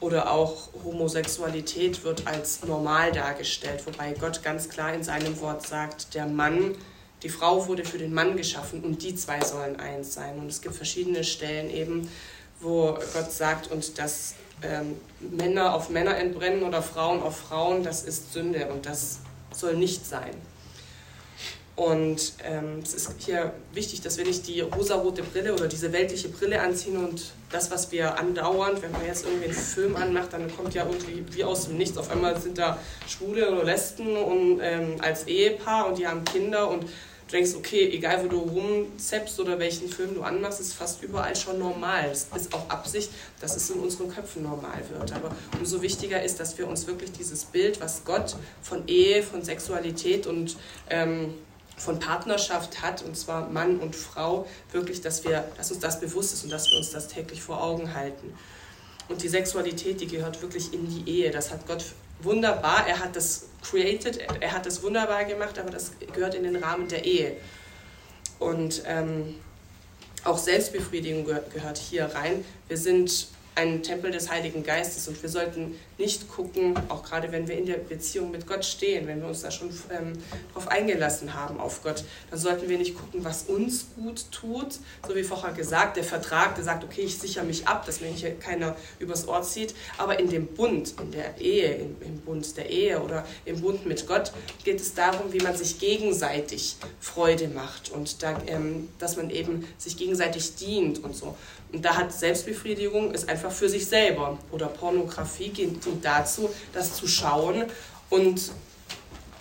Oder auch Homosexualität wird als normal dargestellt, wobei Gott ganz klar in seinem Wort sagt, der Mann, die Frau wurde für den Mann geschaffen und die zwei sollen eins sein. Und es gibt verschiedene Stellen eben, wo Gott sagt, und dass ähm, Männer auf Männer entbrennen oder Frauen auf Frauen, das ist Sünde und das soll nicht sein. Und ähm, es ist hier wichtig, dass wir nicht die rosarote Brille oder diese weltliche Brille anziehen und das, was wir andauernd, wenn man jetzt irgendwie einen Film anmacht, dann kommt ja irgendwie wie aus dem Nichts. Auf einmal sind da Schwule oder Lesben und, ähm, als Ehepaar und die haben Kinder und du denkst, okay, egal wo du rumzeppst oder welchen Film du anmachst, ist fast überall schon normal. Es ist auch Absicht, dass es in unseren Köpfen normal wird. Aber umso wichtiger ist, dass wir uns wirklich dieses Bild, was Gott von Ehe, von Sexualität und ähm, von Partnerschaft hat, und zwar Mann und Frau, wirklich, dass, wir, dass uns das bewusst ist und dass wir uns das täglich vor Augen halten. Und die Sexualität, die gehört wirklich in die Ehe. Das hat Gott wunderbar, er hat das created, er hat das wunderbar gemacht, aber das gehört in den Rahmen der Ehe. Und ähm, auch Selbstbefriedigung gehört hier rein. Wir sind ein Tempel des Heiligen Geistes und wir sollten nicht gucken, auch gerade wenn wir in der Beziehung mit Gott stehen, wenn wir uns da schon ähm, darauf eingelassen haben, auf Gott, dann sollten wir nicht gucken, was uns gut tut, so wie vorher gesagt, der Vertrag, der sagt, okay, ich sichere mich ab, dass mir hier keiner übers Ohr zieht, aber in dem Bund, in der Ehe, im, im Bund der Ehe oder im Bund mit Gott geht es darum, wie man sich gegenseitig Freude macht und da, ähm, dass man eben sich gegenseitig dient und so. Und da hat Selbstbefriedigung ist einfach für sich selber. Oder Pornografie dient dazu, das zu schauen und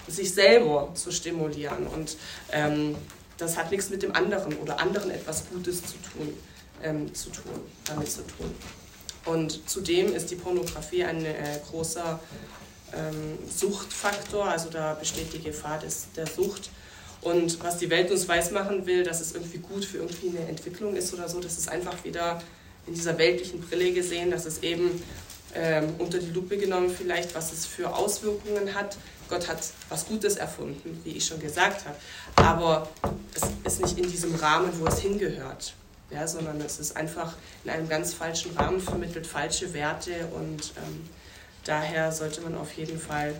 sich selber zu stimulieren. Und ähm, das hat nichts mit dem anderen oder anderen etwas Gutes zu tun, ähm, zu tun, damit zu tun. Und zudem ist die Pornografie ein äh, großer ähm, Suchtfaktor, also da besteht die Gefahr des, der Sucht. Und was die Welt uns weismachen will, dass es irgendwie gut für irgendwie eine Entwicklung ist oder so, das ist einfach wieder in dieser weltlichen Brille gesehen, dass es eben ähm, unter die Lupe genommen, vielleicht, was es für Auswirkungen hat. Gott hat was Gutes erfunden, wie ich schon gesagt habe. Aber es ist nicht in diesem Rahmen, wo es hingehört. Ja, sondern es ist einfach in einem ganz falschen Rahmen vermittelt, falsche Werte und ähm, daher sollte man auf jeden Fall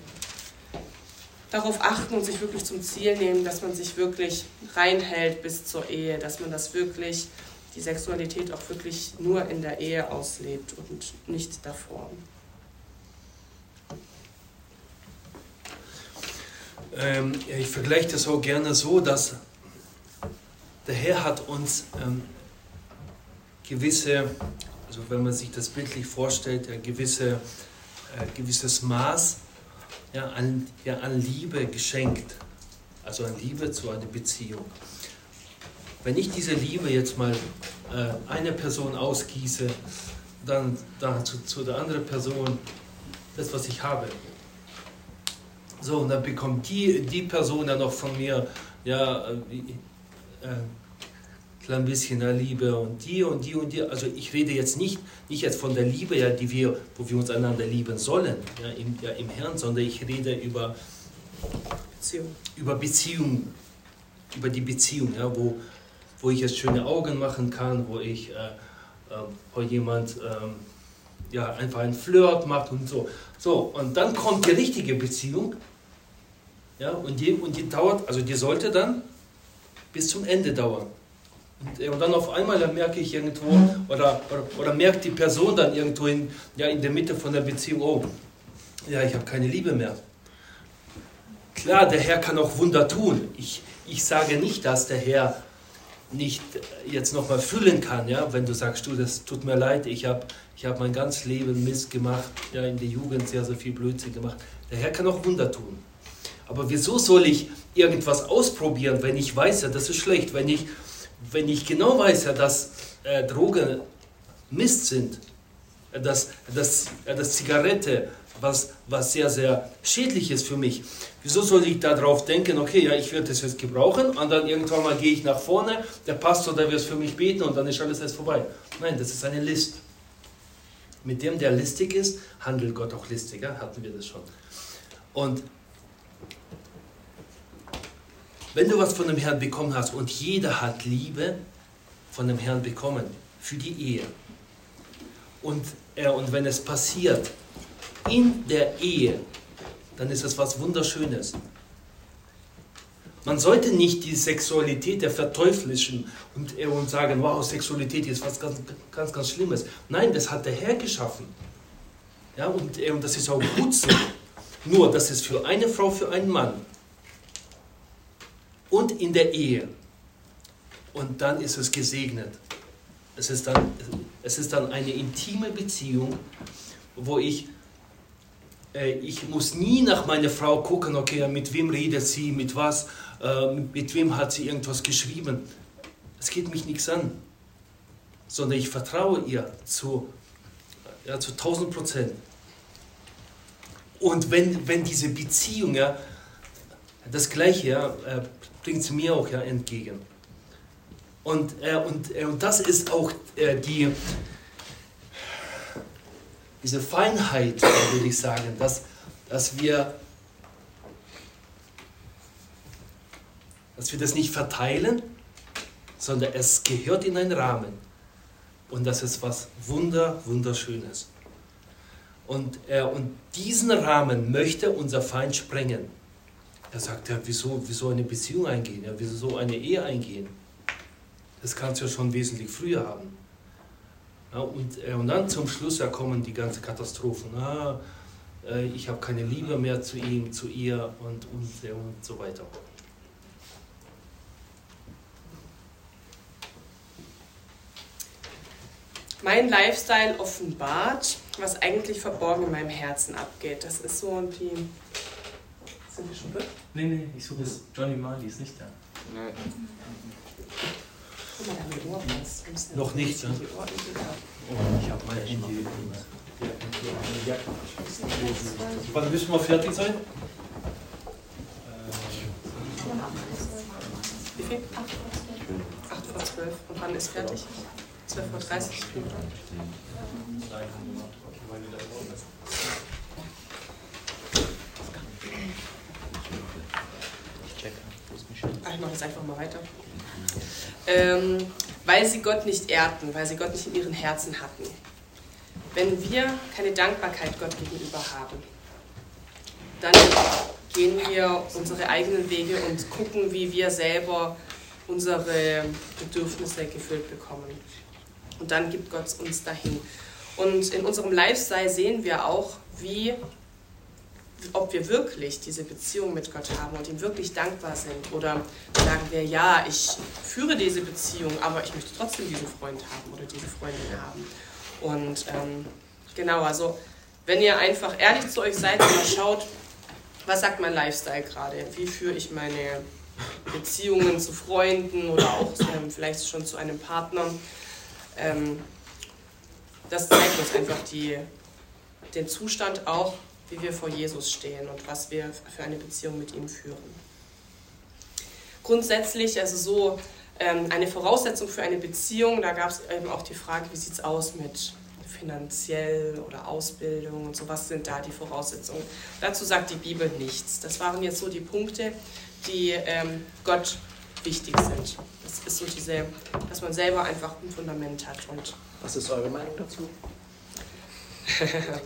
darauf achten und sich wirklich zum Ziel nehmen, dass man sich wirklich reinhält bis zur Ehe, dass man das wirklich, die Sexualität auch wirklich nur in der Ehe auslebt und nicht davor. Ähm, ich vergleiche das auch gerne so, dass der Herr hat uns ähm, gewisse, also wenn man sich das bildlich vorstellt, ja, gewisse, äh, gewisses Maß ja, an, ja, an Liebe geschenkt. Also an Liebe zu einer Beziehung. Wenn ich diese Liebe jetzt mal äh, einer Person ausgieße, dann, dann zu, zu der anderen Person das, was ich habe. So, und dann bekommt die, die Person dann noch von mir, ja, äh, äh, klein bisschen der Liebe und die und die und die. Also ich rede jetzt nicht, nicht jetzt von der Liebe, ja, die wir, wo wir uns einander lieben sollen, ja, im, ja, im Herrn, sondern ich rede über Beziehung. über Beziehung, über die Beziehung, ja, wo, wo ich jetzt schöne Augen machen kann, wo ich, äh, äh, wo jemand ähm, ja, einfach einen Flirt macht und so. So, und dann kommt die richtige Beziehung, ja, und die, und die dauert, also die sollte dann bis zum Ende dauern. Und, äh, und dann auf einmal, dann merke ich irgendwo, oder, oder, oder merkt die Person dann irgendwo in, ja, in der Mitte von der Beziehung, oh, ja, ich habe keine Liebe mehr. Klar, der Herr kann auch Wunder tun. Ich, ich sage nicht, dass der Herr nicht jetzt nochmal füllen kann, ja, wenn du sagst, du, das tut mir leid, ich habe ich hab mein ganzes Leben Mist gemacht, ja, in der Jugend sehr, sehr viel Blödsinn gemacht. Der Herr kann auch Wunder tun. Aber wieso soll ich irgendwas ausprobieren, wenn ich weiß, ja, das ist schlecht, wenn ich, wenn ich genau weiß, ja, dass äh, Drogen Mist sind, dass, dass, dass Zigarette was, was sehr, sehr schädlich ist für mich. Wieso soll ich darauf denken, okay, ja, ich werde das jetzt gebrauchen und dann irgendwann mal gehe ich nach vorne, der Pastor, der wird für mich beten und dann ist alles erst vorbei. Nein, das ist eine List. Mit dem, der listig ist, handelt Gott auch listiger, hatten wir das schon. Und wenn du was von dem Herrn bekommen hast und jeder hat Liebe von dem Herrn bekommen für die Ehe und, äh, und wenn es passiert in der Ehe, dann ist es was Wunderschönes. Man sollte nicht die Sexualität der verteuflischen und, äh, und sagen, wow, Sexualität ist was ganz, ganz, ganz Schlimmes. Nein, das hat der Herr geschaffen. Ja, und, äh, und das ist auch gut so. Nur, das ist für eine Frau, für einen Mann. Und in der Ehe. Und dann ist es gesegnet. Es ist dann, es ist dann eine intime Beziehung, wo ich ich muss nie nach meiner Frau gucken, okay, mit wem redet sie, mit was, äh, mit wem hat sie irgendwas geschrieben. Es geht mich nichts an, sondern ich vertraue ihr zu, ja, zu 1000 Prozent. Und wenn, wenn diese Beziehung, ja, das Gleiche ja, äh, bringt sie mir auch ja, entgegen. Und, äh, und, äh, und das ist auch äh, die, diese Feinheit, würde ich sagen, dass, dass, wir, dass wir das nicht verteilen, sondern es gehört in einen Rahmen. Und das ist was Wunder, Wunderschönes. Und, äh, und diesen Rahmen möchte unser Feind sprengen. Er sagt, ja, wieso, wieso eine Beziehung eingehen? Ja, wieso so eine Ehe eingehen? Das kannst du ja schon wesentlich früher haben. Ja, und, äh, und dann zum Schluss ja kommen die ganzen Katastrophen. Ah, äh, ich habe keine Liebe mehr zu ihm, zu ihr und, und, äh, und so weiter. Mein Lifestyle offenbart, was eigentlich verborgen in meinem Herzen abgeht. Das ist so die. Sind wir schon durch? Nee, nee, ich suche es. Johnny Marley ist nicht da. Nee. Noch nicht, ne? Ich habe mein Handy. Wann müssen wir fertig sein? Wie viel? 8 vor 12. Und wann ist fertig? 12.30 Uhr. Ah, Ich mache jetzt einfach mal weiter. Ähm, weil sie Gott nicht ehrten, weil sie Gott nicht in ihren Herzen hatten. Wenn wir keine Dankbarkeit Gott gegenüber haben, dann gehen wir unsere eigenen Wege und gucken, wie wir selber unsere Bedürfnisse gefüllt bekommen. Und dann gibt Gott uns dahin. Und in unserem Lifestyle sehen wir auch, wie, ob wir wirklich diese Beziehung mit Gott haben und ihm wirklich dankbar sind. Oder sagen wir, ja, ich führe diese Beziehung, aber ich möchte trotzdem diesen Freund haben oder diese Freundin haben. Und ähm, genau, also wenn ihr einfach ehrlich zu euch seid und mal schaut, was sagt mein Lifestyle gerade? Wie führe ich meine Beziehungen zu Freunden oder auch ähm, vielleicht schon zu einem Partner? Ähm, das zeigt uns einfach die, den Zustand auch, wie wir vor Jesus stehen und was wir für eine Beziehung mit ihm führen. Grundsätzlich, also so ähm, eine Voraussetzung für eine Beziehung, da gab es eben auch die Frage, wie sieht es aus mit finanziell oder Ausbildung und so, was sind da die Voraussetzungen? Dazu sagt die Bibel nichts. Das waren jetzt so die Punkte, die ähm, Gott wichtig sind. Das ist so diese, dass man selber einfach ein Fundament hat und Was ist eure Meinung dazu?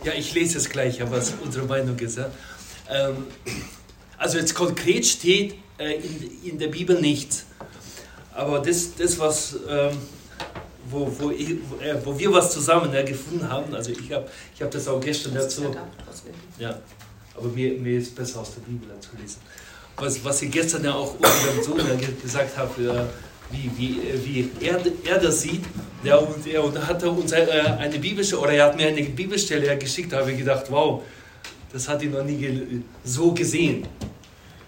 Ja, ich lese es gleich, was unsere Meinung ist. Ja. Ähm, also jetzt konkret steht äh, in, in der Bibel nichts. Aber das, das was, ähm, wo, wo, ich, äh, wo wir was zusammen ja, gefunden haben, also ich habe ich hab das auch gestern dazu, ja, aber mir, mir ist besser aus der Bibel zu lesen. Was, was ich gestern ja auch unserem Sohn gesagt habe, äh, wie, wie, äh, wie er, er das sieht, ja, und er und hat uns äh, eine Bibelstelle, oder er hat mir eine Bibelstelle geschickt, habe ich gedacht, wow, das hat ich noch nie so gesehen.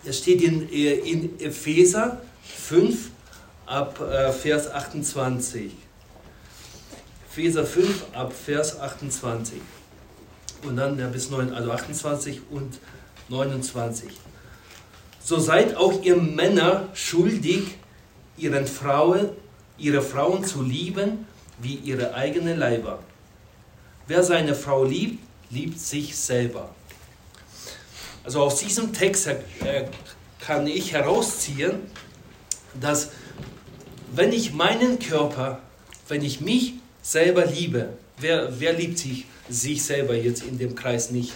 Es steht in, äh, in Epheser 5 ab Vers 28. Epheser 5 ab Vers 28. Und dann ja, bis 9, also 28 und 29. So seid auch ihr Männer schuldig, ihren Frauen, ihre Frauen zu lieben wie ihre eigenen Leiber. Wer seine Frau liebt, liebt sich selber. Also aus diesem Text äh, kann ich herausziehen, dass wenn ich meinen Körper, wenn ich mich selber liebe, wer, wer liebt sich, sich selber jetzt in dem Kreis nicht?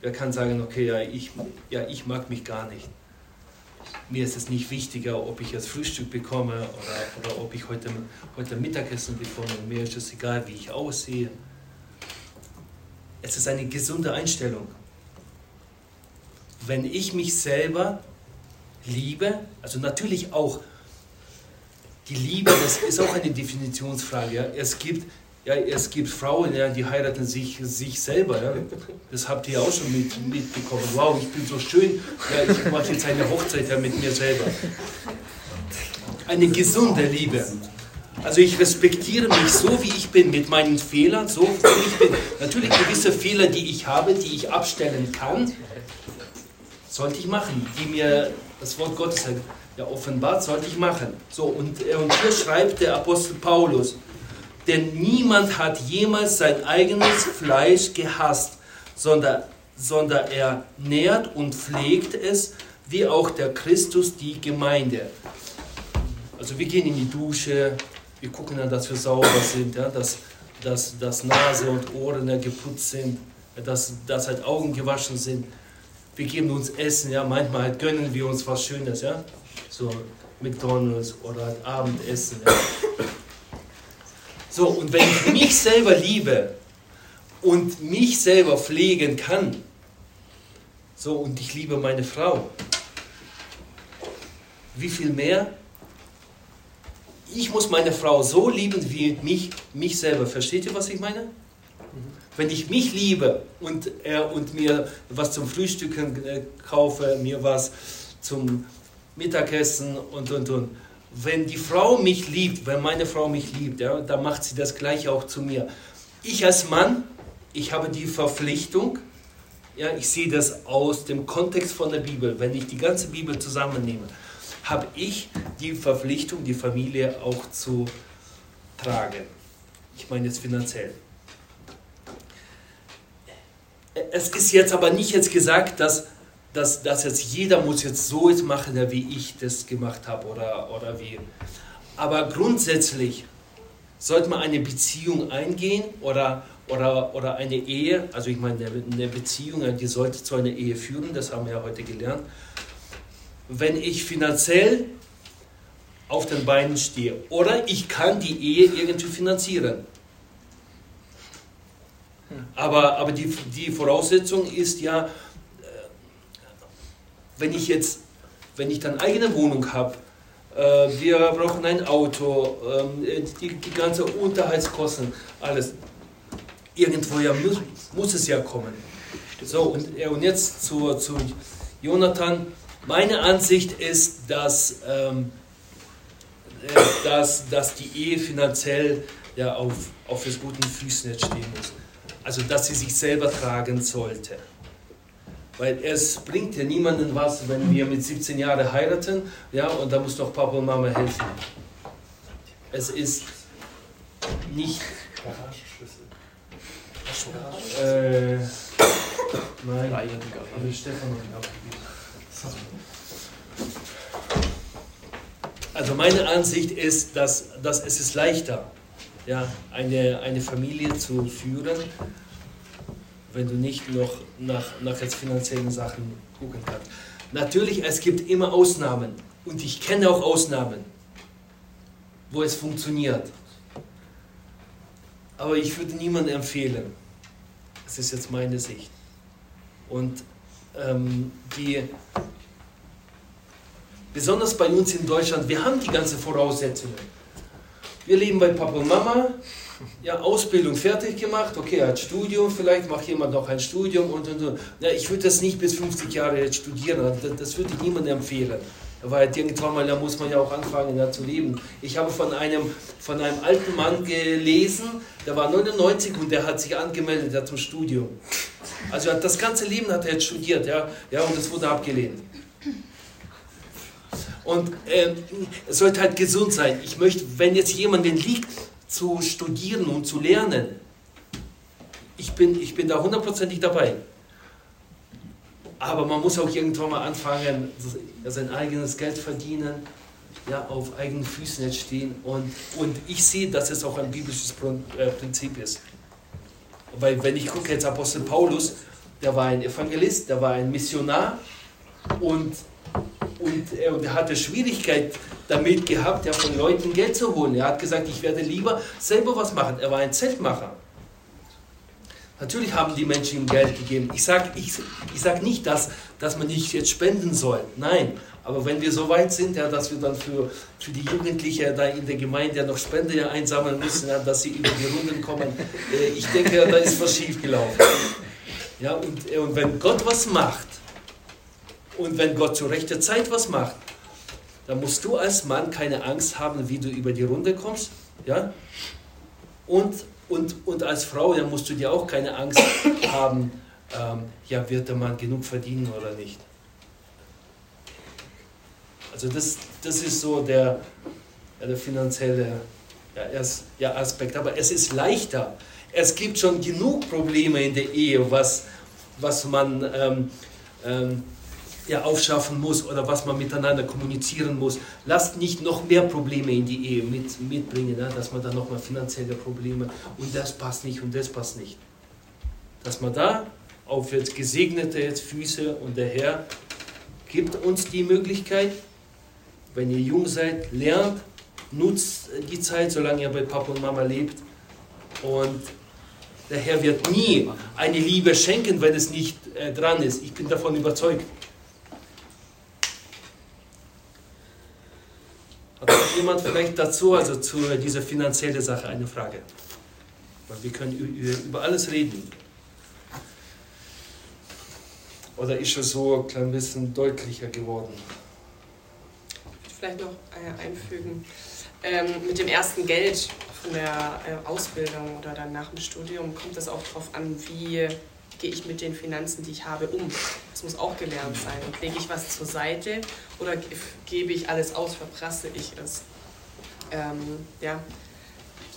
Wer kann sagen, okay, ja ich, ja, ich mag mich gar nicht. Mir ist es nicht wichtiger, ob ich jetzt Frühstück bekomme oder, oder ob ich heute, heute Mittagessen bekomme. Mir ist es egal, wie ich aussehe. Es ist eine gesunde Einstellung. Wenn ich mich selber liebe, also natürlich auch die Liebe, das ist auch eine Definitionsfrage. Es, gibt, ja, es gibt Frauen, ja, die heiraten sich, sich selber. Ja. Das habt ihr auch schon mit, mitbekommen. Wow, ich bin so schön. Ja, ich mache jetzt eine Hochzeit ja, mit mir selber. Eine gesunde Liebe. Also ich respektiere mich so, wie ich bin, mit meinen Fehlern, so wie ich bin. Natürlich gewisse Fehler, die ich habe, die ich abstellen kann, sollte ich machen, die mir das Wort Gottes ja, offenbart, sollte ich machen. So, und, äh, und hier schreibt der Apostel Paulus, denn niemand hat jemals sein eigenes Fleisch gehasst, sondern, sondern er nährt und pflegt es, wie auch der Christus die Gemeinde. Also wir gehen in die Dusche, wir gucken dann, dass wir sauber sind, ja, dass, dass, dass Nase und Ohren ja, geputzt sind, dass, dass halt Augen gewaschen sind. Wir geben uns Essen, ja, manchmal halt gönnen wir uns was Schönes, ja, so McDonalds oder halt Abendessen. Ja. So, und wenn ich mich selber liebe und mich selber pflegen kann, so, und ich liebe meine Frau, wie viel mehr? Ich muss meine Frau so lieben wie mich, mich selber. Versteht ihr, was ich meine? Wenn ich mich liebe und, äh, und mir was zum Frühstücken äh, kaufe, mir was zum Mittagessen und und und. Wenn die Frau mich liebt, wenn meine Frau mich liebt, ja, dann macht sie das gleich auch zu mir. Ich als Mann, ich habe die Verpflichtung, ja, ich sehe das aus dem Kontext von der Bibel, wenn ich die ganze Bibel zusammennehme, habe ich die Verpflichtung, die Familie auch zu tragen. Ich meine jetzt finanziell. es ist jetzt aber nicht jetzt gesagt, dass, dass, dass jetzt jeder muss jetzt so jetzt machen, wie ich das gemacht habe oder, oder wie. Aber grundsätzlich sollte man eine Beziehung eingehen oder, oder, oder eine Ehe, also ich meine, eine Beziehung, die sollte zu einer Ehe führen, das haben wir ja heute gelernt. Wenn ich finanziell auf den Beinen stehe oder ich kann die Ehe irgendwie finanzieren. Aber, aber die, die Voraussetzung ist ja, wenn ich jetzt, wenn ich dann eigene Wohnung habe, äh, wir brauchen ein Auto, ähm, die, die ganze Unterhaltskosten, alles. Irgendwoher muss, muss es ja kommen. So, und, und jetzt zu, zu Jonathan. Meine Ansicht ist, dass, ähm, äh, dass, dass die Ehe finanziell ja, auf, auf des guten Füßen jetzt stehen muss. Also, dass sie sich selber tragen sollte. Weil es bringt ja niemandem was, wenn wir mit 17 Jahren heiraten, ja, und da muss doch Papa und Mama helfen. Es ist nicht. Äh, nein, habe Stefan noch abgegeben. Also meine Ansicht ist, dass, dass es ist leichter, ja, eine, eine Familie zu führen, wenn du nicht noch nach, nach jetzt finanziellen Sachen gucken kannst. Natürlich, es gibt immer Ausnahmen und ich kenne auch Ausnahmen, wo es funktioniert. Aber ich würde niemandem empfehlen. Das ist jetzt meine Sicht. Und ähm, die, besonders bei uns in Deutschland, wir haben die ganzen Voraussetzungen. Wir leben bei Papa und Mama, ja, Ausbildung fertig gemacht, okay, hat Studium, vielleicht macht jemand noch ein Studium und und und. Ja, ich würde das nicht bis 50 Jahre jetzt studieren, das, das würde ich niemandem empfehlen. Weil irgendwann mal, da muss man ja auch anfangen, da zu leben. Ich habe von einem, von einem alten Mann gelesen, der war 99 und der hat sich angemeldet ja, zum Studium. Also das ganze Leben hat er jetzt studiert, ja, ja und das wurde abgelehnt. Und äh, es sollte halt gesund sein. Ich möchte, wenn jetzt jemanden liegt, zu studieren und zu lernen, ich bin, ich bin da hundertprozentig dabei. Aber man muss auch irgendwann mal anfangen, sein eigenes Geld verdienen, ja, auf eigenen Füßen jetzt stehen. Und, und ich sehe, dass es auch ein biblisches äh, Prinzip ist. Weil wenn ich gucke jetzt Apostel Paulus, der war ein Evangelist, der war ein Missionar und und er, und er hatte Schwierigkeit damit gehabt, ja, von Leuten Geld zu holen. Er hat gesagt, ich werde lieber selber was machen. Er war ein Zeltmacher. Natürlich haben die Menschen ihm Geld gegeben. Ich sage ich, ich sag nicht, dass, dass man nicht jetzt spenden soll. Nein. Aber wenn wir so weit sind, ja, dass wir dann für, für die Jugendlichen da in der Gemeinde ja noch Spende einsammeln müssen, ja, dass sie über die Runden kommen, äh, ich denke, da ist was schief gelaufen. Ja, und, und wenn Gott was macht, und wenn Gott zur rechten Zeit was macht, dann musst du als Mann keine Angst haben, wie du über die Runde kommst. Ja? Und, und, und als Frau, dann musst du dir auch keine Angst haben, ähm, ja, wird der Mann genug verdienen oder nicht. Also das, das ist so der, der finanzielle ja, ja, Aspekt. Aber es ist leichter. Es gibt schon genug Probleme in der Ehe, was, was man ähm, ähm, ja, aufschaffen muss oder was man miteinander kommunizieren muss. Lasst nicht noch mehr Probleme in die Ehe mit, mitbringen, ne? dass man da nochmal finanzielle Probleme und das passt nicht und das passt nicht. Dass man da auf jetzt gesegnete jetzt Füße und der Herr gibt uns die Möglichkeit, wenn ihr jung seid, lernt, nutzt die Zeit, solange ihr bei Papa und Mama lebt und der Herr wird nie eine Liebe schenken, wenn es nicht äh, dran ist. Ich bin davon überzeugt. Hat jemand vielleicht dazu, also zu dieser finanziellen Sache, eine Frage? Weil wir können über alles reden. Oder ist es so ein klein bisschen deutlicher geworden? Ich würde vielleicht noch äh, einfügen, ähm, mit dem ersten Geld von der äh, Ausbildung oder dann nach dem Studium kommt es auch darauf an, wie gehe ich mit den Finanzen, die ich habe, um. Das muss auch gelernt sein. Lege ich was zur Seite oder gebe ich alles aus, verprasse ich es? Ähm, ja,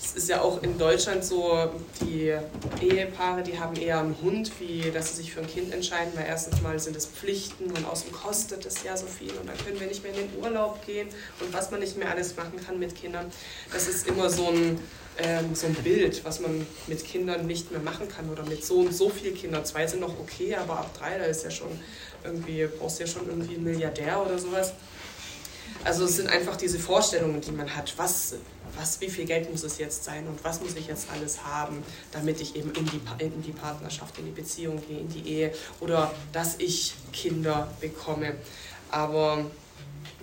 das ist ja auch in Deutschland so, die Ehepaare, die haben eher einen Hund, wie dass sie sich für ein Kind entscheiden, weil erstens mal sind es Pflichten und außerdem kostet es ja so viel und dann können wir nicht mehr in den Urlaub gehen und was man nicht mehr alles machen kann mit Kindern. Das ist immer so ein, ähm, so ein Bild, was man mit Kindern nicht mehr machen kann oder mit so und so viel Kindern. Zwei sind noch okay, aber ab drei, da ist ja schon irgendwie, brauchst du ja schon irgendwie einen Milliardär oder sowas. Also es sind einfach diese Vorstellungen, die man hat. Was, was, wie viel Geld muss es jetzt sein und was muss ich jetzt alles haben, damit ich eben in die, in die Partnerschaft, in die Beziehung gehe, in die Ehe oder dass ich Kinder bekomme. Aber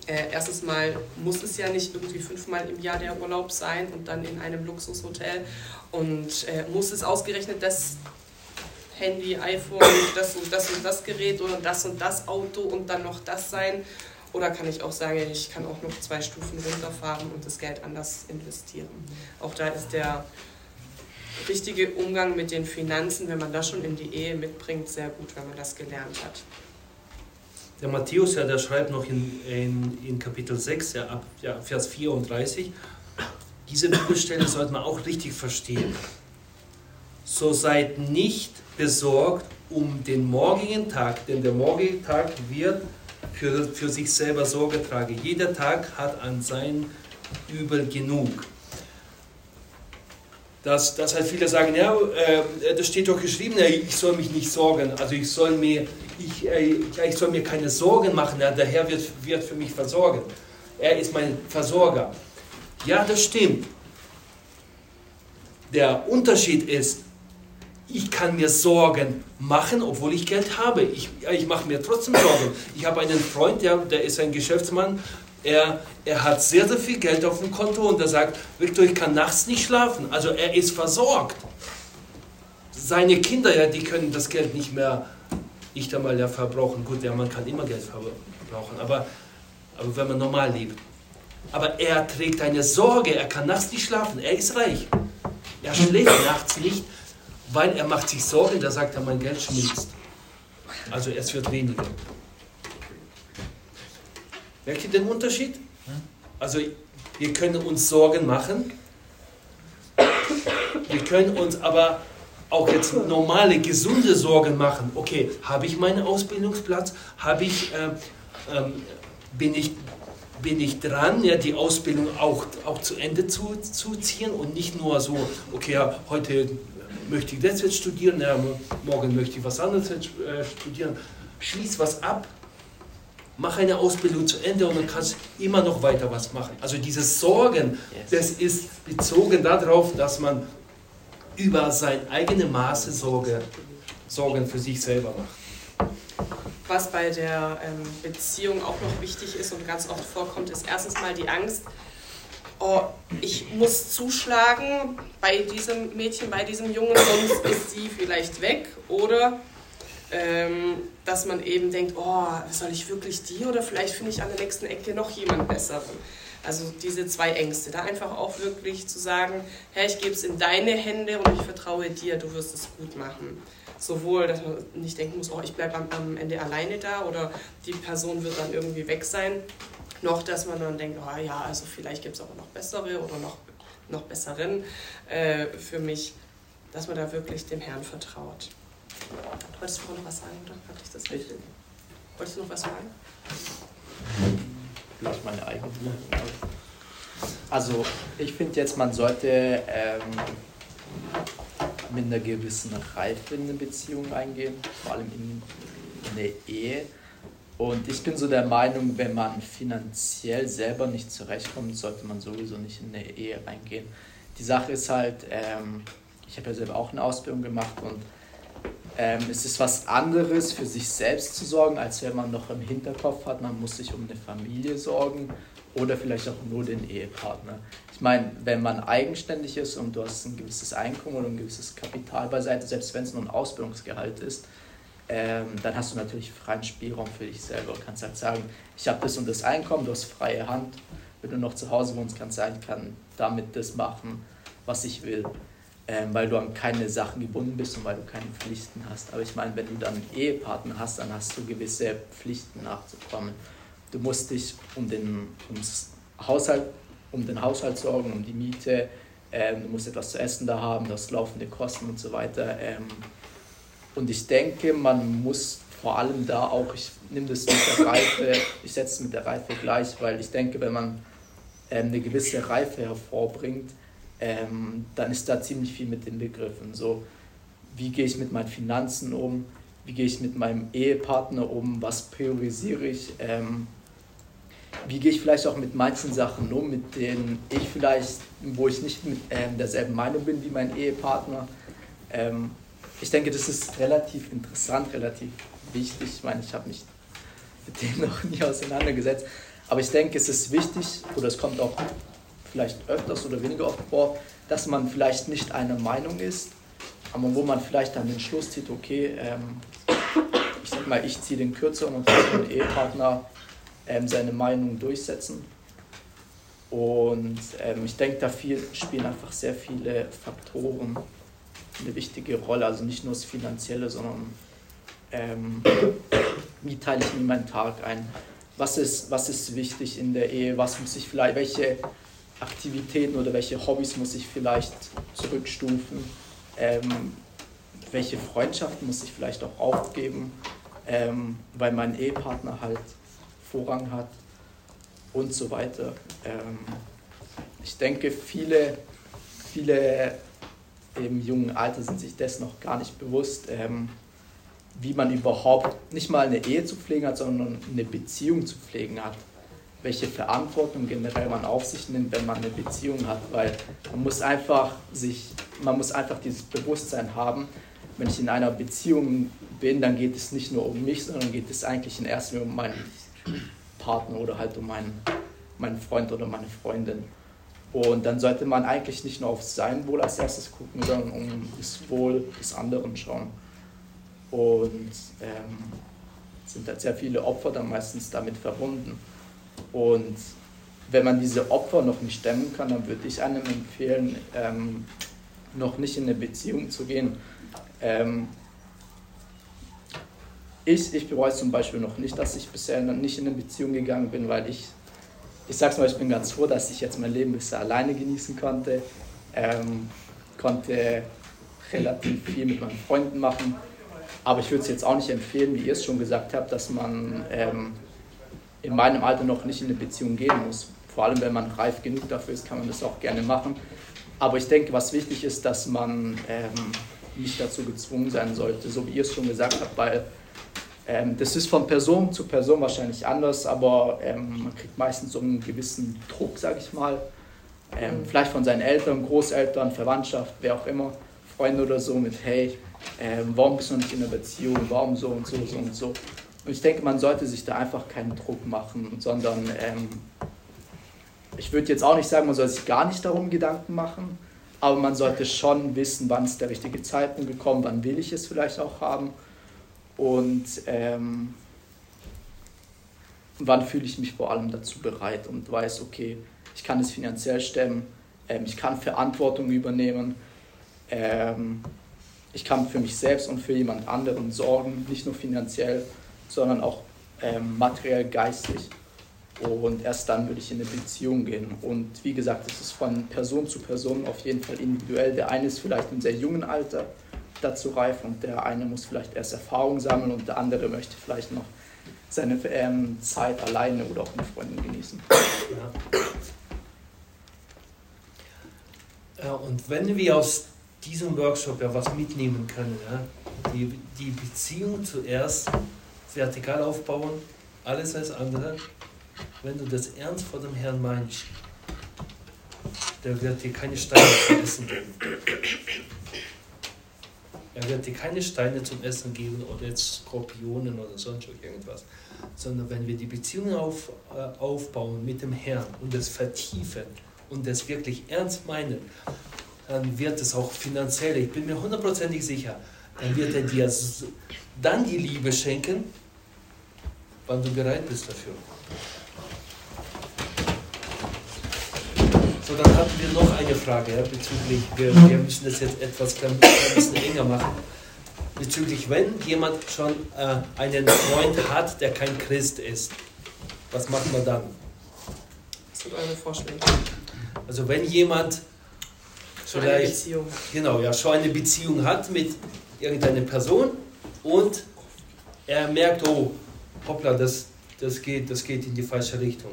äh, erstens mal muss es ja nicht irgendwie fünfmal im Jahr der Urlaub sein und dann in einem Luxushotel und äh, muss es ausgerechnet das Handy, iPhone, das und das und das Gerät oder das und das Auto und dann noch das sein. Oder kann ich auch sagen, ich kann auch noch zwei Stufen runterfahren und das Geld anders investieren. Auch da ist der richtige Umgang mit den Finanzen, wenn man das schon in die Ehe mitbringt, sehr gut, wenn man das gelernt hat. Der Matthäus, ja, der schreibt noch in, in, in Kapitel 6, ja, ab ja, Vers 34, diese Bibelstelle sollte man auch richtig verstehen. So seid nicht besorgt um den morgigen Tag, denn der morgige Tag wird für, für sich selber Sorge tragen. Jeder Tag hat an sein Übel genug. Dass, dass halt viele sagen, ja, äh, das steht doch geschrieben, ja, ich soll mich nicht sorgen, also ich soll mir, ich, äh, ich soll mir keine Sorgen machen, ja, der Herr wird, wird für mich versorgen. Er ist mein Versorger. Ja, das stimmt. Der Unterschied ist, ich kann mir Sorgen machen, obwohl ich Geld habe. Ich, ich mache mir trotzdem Sorgen. Ich habe einen Freund, der, der ist ein Geschäftsmann, er, er hat sehr, sehr viel Geld auf dem Konto und er sagt, Victor, ich kann nachts nicht schlafen. Also er ist versorgt. Seine Kinder, ja, die können das Geld nicht mehr, nicht einmal ja, verbrauchen. Gut, ja, man kann immer Geld verbrauchen, aber, aber wenn man normal lebt. Aber er trägt eine Sorge, er kann nachts nicht schlafen, er ist reich. Er schläft nachts nicht, weil er macht sich Sorgen, da sagt er, mein Geld schmilzt. Also es wird weniger. Merkt ihr den Unterschied? Also wir können uns Sorgen machen, wir können uns aber auch jetzt normale, gesunde Sorgen machen. Okay, habe ich meinen Ausbildungsplatz? Habe ich, äh, ähm, bin ich, bin ich dran, ja, die Ausbildung auch, auch zu Ende zu, zu ziehen und nicht nur so, okay, ja, heute möchte ich das jetzt studieren, ja, morgen möchte ich was anderes äh, studieren. Schließ was ab, mach eine Ausbildung zu Ende und dann kannst du immer noch weiter was machen. Also dieses Sorgen, das ist bezogen darauf, dass man über sein eigene Maße Sorge, Sorgen für sich selber macht. Was bei der ähm, Beziehung auch noch wichtig ist und ganz oft vorkommt, ist erstens mal die Angst, oh, ich muss zuschlagen bei diesem Mädchen, bei diesem Jungen, sonst ist sie vielleicht weg. Oder ähm, dass man eben denkt, oh, soll ich wirklich die oder vielleicht finde ich an der nächsten Ecke noch jemand besseren. Also diese zwei Ängste, da einfach auch wirklich zu sagen, Herr, ich gebe es in deine Hände und ich vertraue dir, du wirst es gut machen. Sowohl, dass man nicht denken muss, oh, ich bleibe am, am Ende alleine da oder die Person wird dann irgendwie weg sein, noch, dass man dann denkt, oh ja, also vielleicht gibt es aber noch bessere oder noch, noch besseren äh, für mich, dass man da wirklich dem Herrn vertraut. Wolltest du noch was sagen oder hatte ich das richtig? Wolltest du noch was sagen? Vielleicht meine eigene Also ich finde jetzt, man sollte ähm, mit einer gewissen Reife in eine Beziehung eingehen, vor allem in eine Ehe. Und ich bin so der Meinung, wenn man finanziell selber nicht zurechtkommt, sollte man sowieso nicht in eine Ehe reingehen. Die Sache ist halt, ähm, ich habe ja selber auch eine Ausbildung gemacht und ähm, es ist was anderes, für sich selbst zu sorgen, als wenn man noch im Hinterkopf hat, man muss sich um eine Familie sorgen oder vielleicht auch nur den Ehepartner. Ich meine, wenn man eigenständig ist und du hast ein gewisses Einkommen oder ein gewisses Kapital beiseite, selbst wenn es nur ein Ausbildungsgehalt ist, ähm, dann hast du natürlich freien Spielraum für dich selber. Du kannst halt sagen, ich habe das und das Einkommen, du hast freie Hand. Wenn du noch zu Hause wohnst, kannst du sagen, ich kann damit das machen, was ich will ähm, weil du an keine Sachen gebunden bist und weil du keine Pflichten hast. Aber ich meine, wenn du dann einen Ehepartner hast, dann hast du gewisse Pflichten nachzukommen. Du musst dich um den, ums Haushalt, um den Haushalt sorgen, um die Miete, ähm, du musst etwas zu essen da haben, das laufende Kosten und so weiter. Ähm, und ich denke, man muss vor allem da auch, ich nehme das mit der Reife, ich setze es mit der Reife gleich, weil ich denke, wenn man ähm, eine gewisse Reife hervorbringt, ähm, dann ist da ziemlich viel mit den Begriffen. So, wie gehe ich mit meinen Finanzen um? Wie gehe ich mit meinem Ehepartner um? Was priorisiere ich? Wie gehe ich vielleicht auch mit manchen Sachen um, mit denen ich vielleicht, wo ich nicht mit ähm, derselben Meinung bin wie mein Ehepartner. Ähm, ich denke, das ist relativ interessant, relativ wichtig. Ich meine, ich habe mich mit dem noch nie auseinandergesetzt. Aber ich denke, es ist wichtig, oder es kommt auch vielleicht öfters oder weniger oft vor, dass man vielleicht nicht einer Meinung ist, aber wo man vielleicht dann den Schluss zieht, okay, ähm, ich sag mal, ich ziehe den kürzeren und mein Ehepartner ähm, seine Meinung durchsetzen. Und ähm, ich denke, da viel, spielen einfach sehr viele Faktoren eine wichtige Rolle. Also nicht nur das Finanzielle, sondern ähm, wie teile ich mir meinen Tag ein? Was ist, was ist wichtig in der Ehe? Was muss ich vielleicht, welche Aktivitäten oder welche Hobbys muss ich vielleicht zurückstufen? Ähm, welche Freundschaften muss ich vielleicht auch aufgeben, ähm, weil mein Ehepartner halt Vorrang hat und so weiter. Ähm, ich denke, viele, viele im jungen Alter sind sich dessen noch gar nicht bewusst, ähm, wie man überhaupt nicht mal eine Ehe zu pflegen hat, sondern eine Beziehung zu pflegen hat. Welche Verantwortung generell man auf sich nimmt, wenn man eine Beziehung hat, weil man muss einfach sich, man muss einfach dieses Bewusstsein haben, wenn ich in einer Beziehung bin, dann geht es nicht nur um mich, sondern geht es eigentlich in erster Linie um meinen Partner oder halt um meinen, meinen Freund oder meine Freundin. Und dann sollte man eigentlich nicht nur auf sein Wohl als erstes gucken, sondern um das Wohl des anderen schauen. Und ähm, sind halt sehr viele Opfer dann meistens damit verbunden. Und wenn man diese Opfer noch nicht stemmen kann, dann würde ich einem empfehlen, ähm, noch nicht in eine Beziehung zu gehen. Ähm, ich, ich bereue zum Beispiel noch nicht, dass ich bisher nicht in eine Beziehung gegangen bin, weil ich, ich sag's mal, ich bin ganz froh, dass ich jetzt mein Leben bisher alleine genießen konnte, ähm, konnte relativ viel mit meinen Freunden machen, aber ich würde es jetzt auch nicht empfehlen, wie ihr es schon gesagt habt, dass man ähm, in meinem Alter noch nicht in eine Beziehung gehen muss. Vor allem, wenn man reif genug dafür ist, kann man das auch gerne machen. Aber ich denke, was wichtig ist, dass man ähm, nicht dazu gezwungen sein sollte, so wie ihr es schon gesagt habt, weil ähm, das ist von Person zu Person wahrscheinlich anders, aber ähm, man kriegt meistens so einen gewissen Druck, sag ich mal. Ähm, vielleicht von seinen Eltern, Großeltern, Verwandtschaft, wer auch immer, Freunde oder so, mit hey, ähm, warum bist du nicht in einer Beziehung, warum so und so, so und so. Und ich denke, man sollte sich da einfach keinen Druck machen, sondern ähm, ich würde jetzt auch nicht sagen, man soll sich gar nicht darum Gedanken machen, aber man sollte schon wissen, wann ist der richtige Zeitpunkt gekommen, wann will ich es vielleicht auch haben und ähm, wann fühle ich mich vor allem dazu bereit und weiß, okay, ich kann es finanziell stemmen, ähm, ich kann Verantwortung übernehmen, ähm, ich kann für mich selbst und für jemand anderen sorgen, nicht nur finanziell, sondern auch ähm, materiell, geistig. Und erst dann würde ich in eine Beziehung gehen. Und wie gesagt, es ist von Person zu Person auf jeden Fall individuell. Der eine ist vielleicht im sehr jungen Alter dazu reif und der eine muss vielleicht erst Erfahrung sammeln und der andere möchte vielleicht noch seine ähm, Zeit alleine oder auch mit Freunden genießen. Ja. ja. und wenn wir aus diesem Workshop ja was mitnehmen können, ja, die, die Beziehung zuerst vertikal aufbauen, alles als andere, wenn du das ernst vor dem Herrn meinst, der wird dir keine Steine zu essen geben. Er wird dir keine Steine zum Essen geben oder jetzt Skorpionen oder sonst irgendwas. Sondern wenn wir die Beziehung auf, äh, aufbauen mit dem Herrn und das vertiefen und das wirklich ernst meinen, dann wird es auch finanziell, ich bin mir hundertprozentig sicher, dann wird er dir dann die Liebe schenken, wann du bereit bist dafür. So, dann hatten wir noch eine Frage ja, bezüglich, wir, wir müssen das jetzt etwas ein bisschen enger machen. Bezüglich, wenn jemand schon äh, einen Freund hat, der kein Christ ist, was macht man dann? Was sind eure Vorschläge? Also wenn jemand Schon eine Beziehung hat. genau, ja, schon eine Beziehung hat mit irgendeiner Person und er merkt, oh, hoppla, das, das, geht, das geht in die falsche Richtung.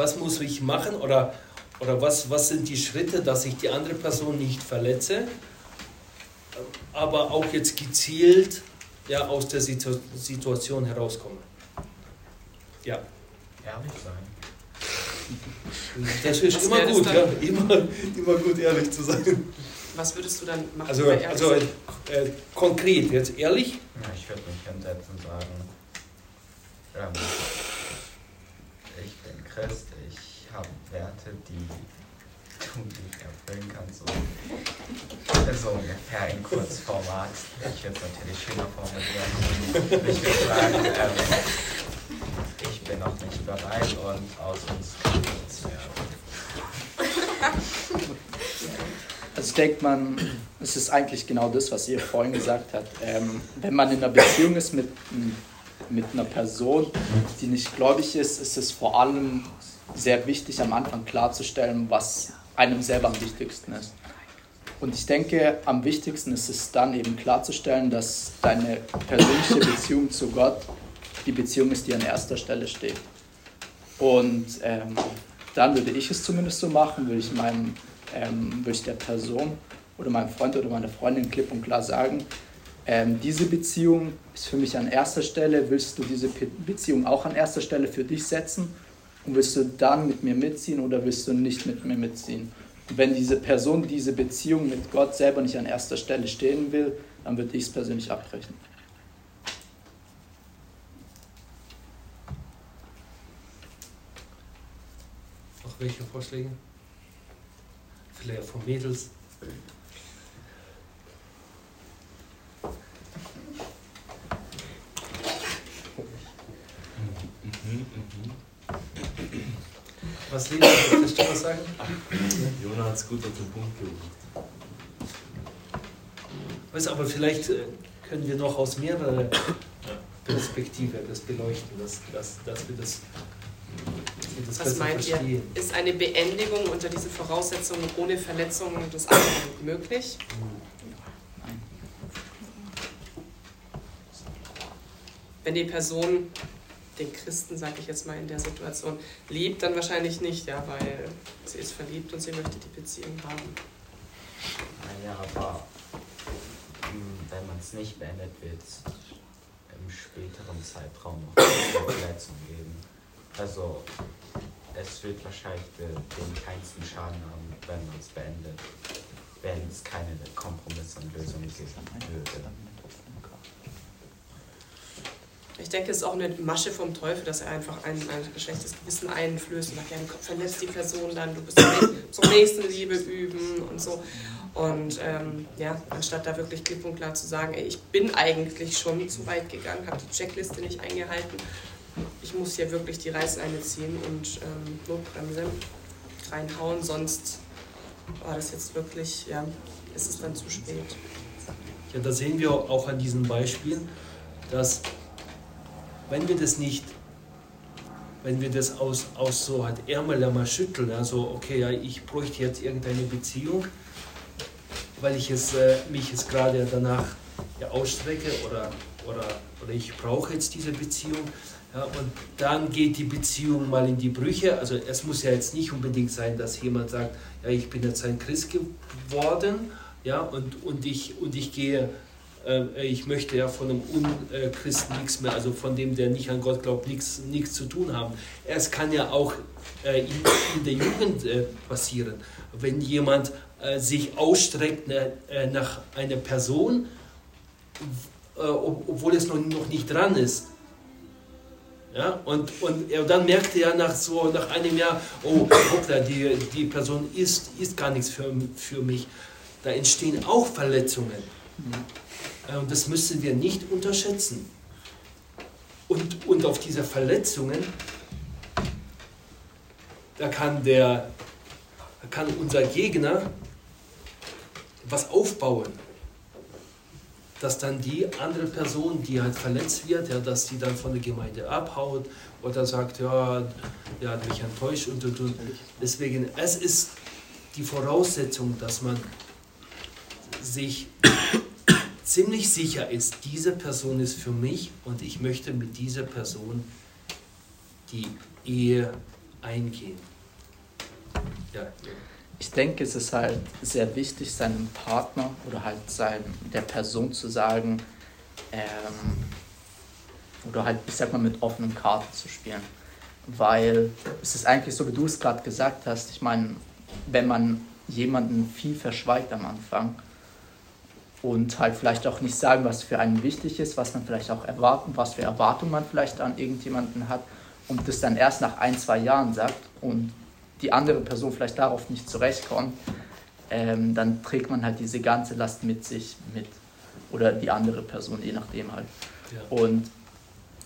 Was muss ich machen oder, oder was, was sind die Schritte, dass ich die andere Person nicht verletze, aber auch jetzt gezielt ja, aus der Situ Situation herauskomme? Ja. Ehrlich sein. Das ist Was immer gut, ja, immer, immer gut ehrlich zu sein. Was würdest du dann machen? Also, also sein? äh, konkret, jetzt ehrlich, Ja, ich würde mich hinsetzen und sagen, ähm, ich bin Christ, Werte, die du nicht erfüllen kannst. So, so ungefähr in Kurzformat. Ich würde es natürlich schöner formulieren. Ich würde sagen, ähm, ich bin noch nicht bereit und aus uns kann nichts werden. Also ich denke, man, es ist eigentlich genau das, was ihr vorhin gesagt habt. Ähm, wenn man in einer Beziehung ist mit, mit einer Person, die nicht gläubig ist, ist es vor allem sehr wichtig, am Anfang klarzustellen, was einem selber am wichtigsten ist. Und ich denke, am wichtigsten ist es dann eben klarzustellen, dass deine persönliche Beziehung zu Gott die Beziehung ist, die an erster Stelle steht. Und ähm, dann würde ich es zumindest so machen, würde ich, meinem, ähm, würde ich der Person oder meinem Freund oder meiner Freundin klipp und klar sagen, ähm, diese Beziehung ist für mich an erster Stelle, willst du diese Beziehung auch an erster Stelle für dich setzen und willst du dann mit mir mitziehen oder willst du nicht mit mir mitziehen? Und wenn diese Person diese Beziehung mit Gott selber nicht an erster Stelle stehen will, dann würde ich es persönlich abbrechen. noch welche Vorschläge? Vielleicht von Mädels? Was Lena, willst du was sagen? Jona hat es gut auf den Punkt gebracht. Weißt du, aber vielleicht äh, können wir noch aus mehreren Perspektiven das beleuchten, dass, dass, dass wir das, Was meint ihr? verstehen. Ist eine Beendigung unter diesen Voraussetzungen ohne Verletzung des anderen möglich? Wenn die Person den Christen, sage ich jetzt mal in der Situation, liebt, dann wahrscheinlich nicht, ja, weil sie ist verliebt und sie möchte die Beziehung haben. Naja, aber mh, wenn man es nicht beendet, wird es im späteren Zeitraum noch eine Verletzung geben. Also es wird wahrscheinlich de- den kleinsten Schaden haben, wenn man es beendet, wenn es keine Kompromisse und Lösungen würde. Ich denke, es ist auch eine Masche vom Teufel, dass er einfach ein, ein schlechtes Gewissen einflößt und sagt, ja, du verlässt die Person dann, du bist zum nächsten Liebe üben und so. Und ähm, ja, anstatt da wirklich klipp und klar zu sagen, ey, ich bin eigentlich schon zu weit gegangen, habe die Checkliste nicht eingehalten, ich muss hier wirklich die Reißleine ziehen und ähm, Notbremse reinhauen, sonst war das jetzt wirklich, ja, ist es dann zu spät. Ja, da sehen wir auch an diesem Beispiel, dass wenn wir das nicht, wenn wir das aus, aus so halt Ärmel einmal schütteln, also okay, ja, ich bräuchte jetzt irgendeine Beziehung, weil ich es, äh, mich jetzt gerade danach ja, ausstrecke oder, oder, oder ich brauche jetzt diese Beziehung. Ja, und dann geht die Beziehung mal in die Brüche. Also es muss ja jetzt nicht unbedingt sein, dass jemand sagt, ja, ich bin jetzt ein Christ geworden ja, und, und, ich, und ich gehe, ich möchte ja von einem Unchristen nichts mehr, also von dem, der nicht an Gott glaubt, nichts, nichts zu tun haben. Es kann ja auch äh, in, der Jugend äh, passieren, wenn jemand äh, sich ausstreckt ne, äh, nach einer Person, äh, ob, obwohl es noch, noch nicht dran ist. Ja, und, und dann merkte er nach so nach einem Jahr, oh, hoppla, die, die Person ist, ist gar nichts für, für mich. Da entstehen auch Verletzungen. Und das müssen wir nicht unterschätzen. Und, und auf diese Verletzungen, da kann, der, da kann unser Gegner was aufbauen. Dass dann die andere Person, die halt verletzt wird, ja, dass die dann von der Gemeinde abhaut oder sagt, ja, der hat mich enttäuscht und und und. Deswegen, es ist die Voraussetzung, dass man sich ziemlich sicher ist, diese Person ist für mich und ich möchte mit dieser Person die Ehe eingehen. Ja. Ich denke, es ist halt sehr wichtig, seinem Partner oder halt sein, der Person zu sagen, ähm, oder halt, ich sag mal, mit offenen Karten zu spielen. Weil es ist eigentlich so, wie du es gerade gesagt hast, ich meine, wenn man jemanden viel verschweigt am Anfang und halt vielleicht auch nicht sagen, was für einen wichtig ist, was man vielleicht auch erwarten, was für Erwartungen man vielleicht an irgendjemanden hat und das dann erst nach ein, zwei Jahren sagt und die andere Person vielleicht darauf nicht zurechtkommt, ähm, dann trägt man halt diese ganze Last mit sich mit. Oder die andere Person, je nachdem halt. Ja. Und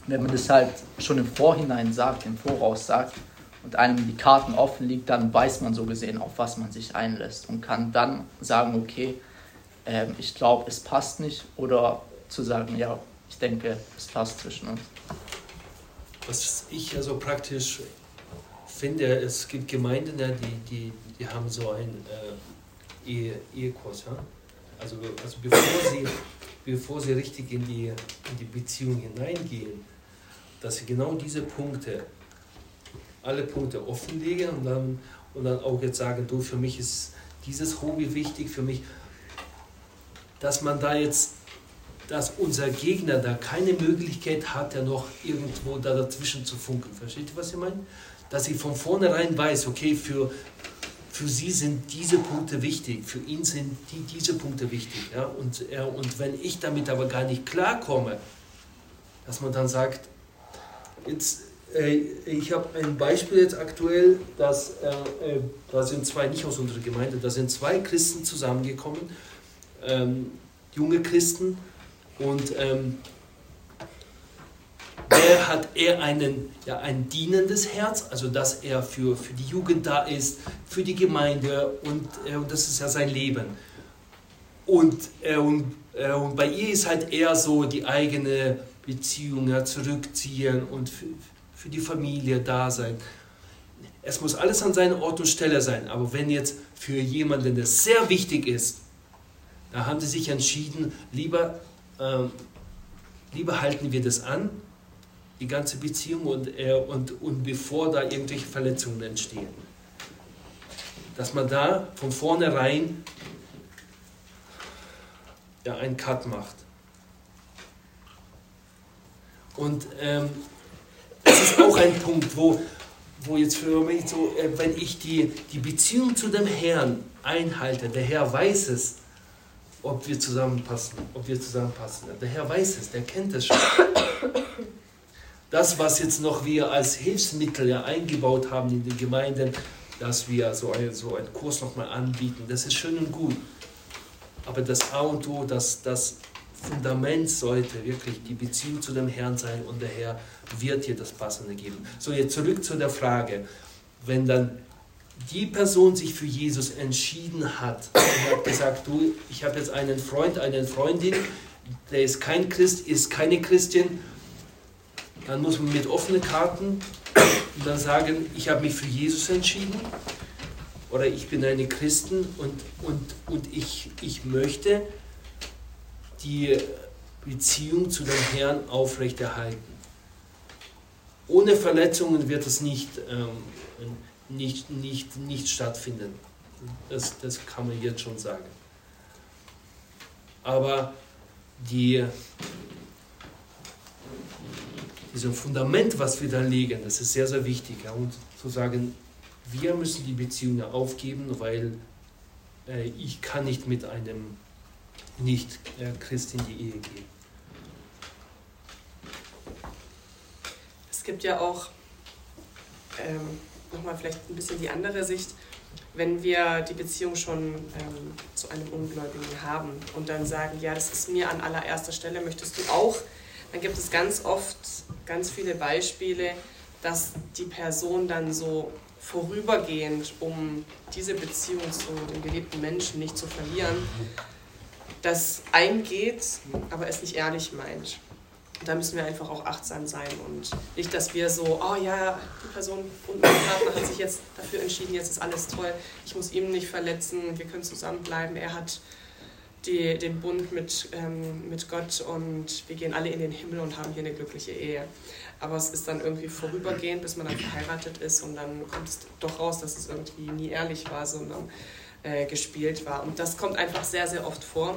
wenn man das halt schon im Vorhinein sagt, im Voraus sagt und einem die Karten offen liegt, dann weiß man so gesehen, auf was man sich einlässt und kann dann sagen, okay, ähm, ich glaube, es passt nicht oder zu sagen, ja, ich denke, es passt zwischen uns. Was ich also praktisch finde, es gibt Gemeinden, ja, die, die, die haben so einen äh, Ehe, Ehekurs. Ja? Also, also bevor, sie, bevor sie richtig in die, in die Beziehung hineingehen, dass sie genau diese Punkte, alle Punkte offenlegen und dann, und dann auch jetzt sagen, du, für mich ist dieses Hobby wichtig, für mich, dass man da jetzt dass unser Gegner da keine Möglichkeit hat, ja noch irgendwo da dazwischen zu funken. Versteht ihr, was ich meine? Dass sie von vornherein weiß, okay, für, für sie sind diese Punkte wichtig, für ihn sind die, diese Punkte wichtig. Ja? Und, äh, und wenn ich damit aber gar nicht klarkomme, dass man dann sagt, jetzt, äh, ich habe ein Beispiel jetzt aktuell, dass, äh, da sind zwei, nicht aus unserer Gemeinde, da sind zwei Christen zusammengekommen, ähm, junge Christen, und ähm, der hat eher einen, ja, ein dienendes Herz, also dass er für, für die Jugend da ist, für die Gemeinde und, äh, und das ist ja sein Leben. Und, äh, und, äh, und bei ihr ist halt eher so die eigene Beziehung ja, zurückziehen und für, für die Familie da sein. Es muss alles an seiner Ort und Stelle sein, aber wenn jetzt für jemanden das sehr wichtig ist, da haben sie sich entschieden, lieber ähm, lieber halten wir das an, die ganze Beziehung, und, äh, und, und bevor da irgendwelche Verletzungen entstehen. Dass man da von vornherein ja, einen Cut macht. Und ähm, das ist auch ein Punkt, wo, wo jetzt für mich so, äh, wenn ich die, die Beziehung zu dem Herrn einhalte, der Herr weiß es, ob wir zusammenpassen, ob wir zusammenpassen. Der Herr weiß es, der kennt es schon. Das, was jetzt noch wir als Hilfsmittel ja eingebaut haben in den Gemeinden, dass wir so, ein, so einen Kurs nochmal anbieten, das ist schön und gut. Aber das A und O, das, das Fundament sollte wirklich die Beziehung zu dem Herrn sein und der Herr wird dir das Passende geben. So, jetzt zurück zu der Frage. Wenn dann die Person sich für Jesus entschieden hat und hat gesagt, du, ich habe jetzt einen Freund, eine Freundin, der ist kein Christ, ist keine Christin, dann muss man mit offenen Karten dann sagen, ich habe mich für Jesus entschieden oder ich bin eine Christin und, und, und ich, ich möchte die Beziehung zu dem Herrn aufrechterhalten. Ohne Verletzungen wird es nicht ähm, nicht, nicht, nicht stattfinden. Das, das kann man jetzt schon sagen. Aber die, dieses Fundament, was wir da legen, das ist sehr, sehr wichtig. Ja, und zu sagen, wir müssen die Beziehung aufgeben, weil äh, ich kann nicht mit einem Nicht-Christ in die Ehe gehen. Es gibt ja auch ähm, nochmal vielleicht ein bisschen die andere Sicht, wenn wir die Beziehung schon ähm, zu einem Ungläubigen haben und dann sagen, ja, das ist mir an allererster Stelle, möchtest du auch, dann gibt es ganz oft ganz viele Beispiele, dass die Person dann so vorübergehend, um diese Beziehung zu dem geliebten Menschen nicht zu verlieren, das eingeht, aber es nicht ehrlich meint. Da müssen wir einfach auch achtsam sein und nicht, dass wir so, oh ja, die Person und mein Partner hat sich jetzt dafür entschieden, jetzt ist alles toll, ich muss ihn nicht verletzen, wir können zusammenbleiben, er hat die, den Bund mit, ähm, mit Gott und wir gehen alle in den Himmel und haben hier eine glückliche Ehe. Aber es ist dann irgendwie vorübergehend, bis man dann verheiratet ist und dann kommt es doch raus, dass es irgendwie nie ehrlich war, sondern äh, gespielt war. Und das kommt einfach sehr, sehr oft vor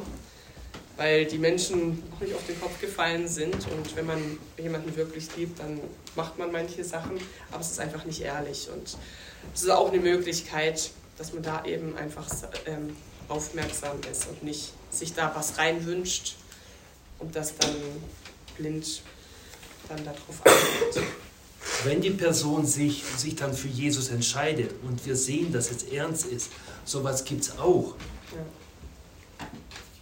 weil die Menschen noch nicht auf den Kopf gefallen sind. Und wenn man jemanden wirklich liebt, dann macht man manche Sachen, aber es ist einfach nicht ehrlich. Und es ist auch eine Möglichkeit, dass man da eben einfach ähm, aufmerksam ist und nicht sich da was reinwünscht und das dann blind dann darauf achtet. Wenn die Person sich, sich dann für Jesus entscheidet und wir sehen, dass es ernst ist, sowas gibt es auch. Ja.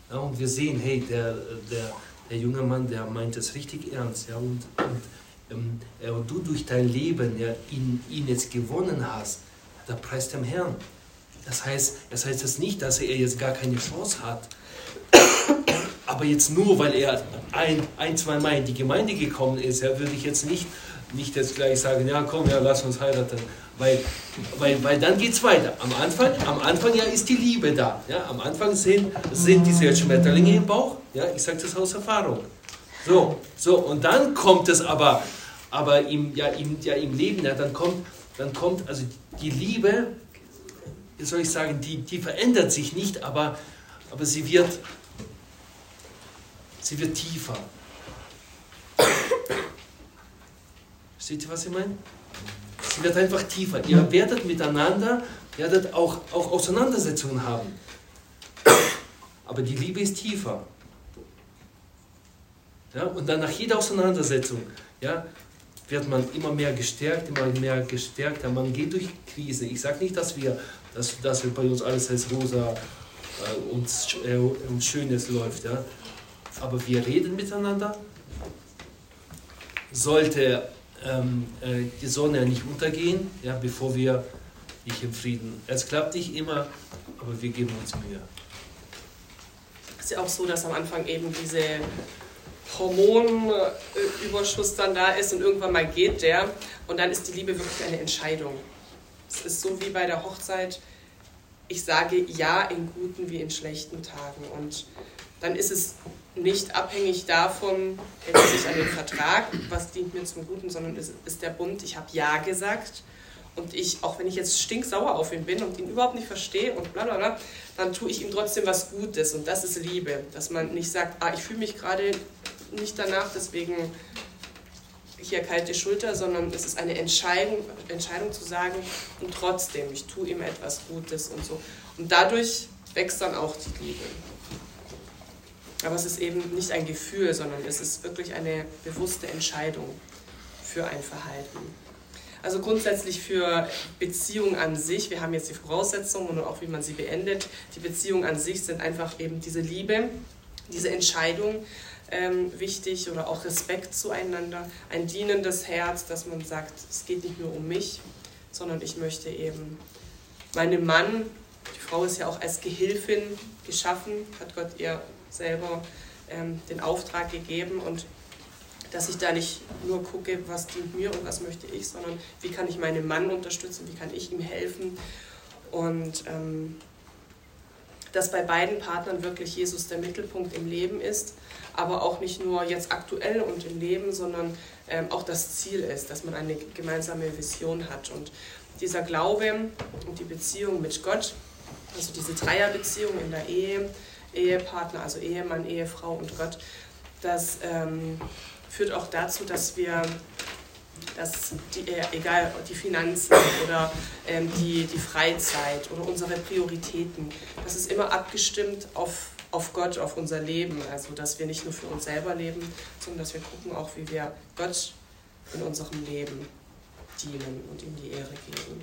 Ja, und wir sehen, hey, der, der, der junge Mann, der meint es richtig ernst. Ja, und, und, ähm, ja, und du durch dein Leben ja, ihn, ihn jetzt gewonnen hast, da preist dem Herrn. Das heißt, das heißt jetzt nicht, dass er jetzt gar keine Chance hat. Aber jetzt nur, weil er ein, ein zwei Mal in die Gemeinde gekommen ist, ja, würde ich jetzt nicht, nicht jetzt gleich sagen, ja komm, ja, lass uns heiraten. Weil, weil, weil dann geht es weiter. Am Anfang, am Anfang ja, ist die Liebe da. Ja? Am Anfang sind, sind diese Schmetterlinge im Bauch. Ja? Ich sage das aus Erfahrung. So, so, und dann kommt es aber, aber im, ja, im, ja, im Leben, ja, dann, kommt, dann kommt, also die Liebe, wie soll ich sagen, die, die verändert sich nicht, aber, aber sie, wird, sie wird tiefer. Seht ihr, was ich meine? Sie wird einfach tiefer. Ihr werdet miteinander, werdet auch, auch Auseinandersetzungen haben. Aber die Liebe ist tiefer. Ja, und dann nach jeder Auseinandersetzung ja, wird man immer mehr gestärkt, immer mehr gestärkt. Man geht durch Krise. Ich sage nicht, dass wir, dass, dass wir bei uns alles als rosa äh, und, äh, und Schönes läuft. Ja. Aber wir reden miteinander. Sollte ähm, äh, die Sonne nicht untergehen, ja, bevor wir nicht im Frieden. Es klappt nicht immer, aber wir geben uns Mühe. Es ist ja auch so, dass am Anfang eben diese Hormonüberschuss dann da ist und irgendwann mal geht der und dann ist die Liebe wirklich eine Entscheidung. Es ist so wie bei der Hochzeit, ich sage ja in guten wie in schlechten Tagen und dann ist es nicht abhängig davon, hält sich an den Vertrag, was dient mir zum Guten, sondern es ist der Bund, ich habe Ja gesagt und ich, auch wenn ich jetzt stinksauer auf ihn bin und ihn überhaupt nicht verstehe und bla bla bla, dann tue ich ihm trotzdem was Gutes und das ist Liebe, dass man nicht sagt, ah, ich fühle mich gerade nicht danach, deswegen hier kalte Schulter, sondern es ist eine Entscheidung, Entscheidung zu sagen und trotzdem, ich tue ihm etwas Gutes und so. Und dadurch wächst dann auch die Liebe. Aber es ist eben nicht ein Gefühl, sondern es ist wirklich eine bewusste Entscheidung für ein Verhalten. Also grundsätzlich für Beziehungen an sich, wir haben jetzt die Voraussetzungen und auch wie man sie beendet. Die Beziehungen an sich sind einfach eben diese Liebe, diese Entscheidung ähm, wichtig oder auch Respekt zueinander, ein dienendes Herz, dass man sagt, es geht nicht nur um mich, sondern ich möchte eben meinem Mann, die Frau ist ja auch als Gehilfin geschaffen, hat Gott ihr selber ähm, den Auftrag gegeben und dass ich da nicht nur gucke, was dient mir und was möchte ich, sondern wie kann ich meinen Mann unterstützen, wie kann ich ihm helfen und ähm, dass bei beiden Partnern wirklich Jesus der Mittelpunkt im Leben ist, aber auch nicht nur jetzt aktuell und im Leben, sondern ähm, auch das Ziel ist, dass man eine gemeinsame Vision hat. Und dieser Glaube und die Beziehung mit Gott, also diese Dreierbeziehung in der Ehe, Ehepartner, also Ehemann, Ehefrau und Gott, das ähm, führt auch dazu, dass wir, dass die, äh, egal die Finanzen oder ähm, die, die Freizeit oder unsere Prioritäten, das ist immer abgestimmt auf, auf Gott, auf unser Leben. Also dass wir nicht nur für uns selber leben, sondern dass wir gucken auch, wie wir Gott in unserem Leben dienen und ihm die Ehre geben.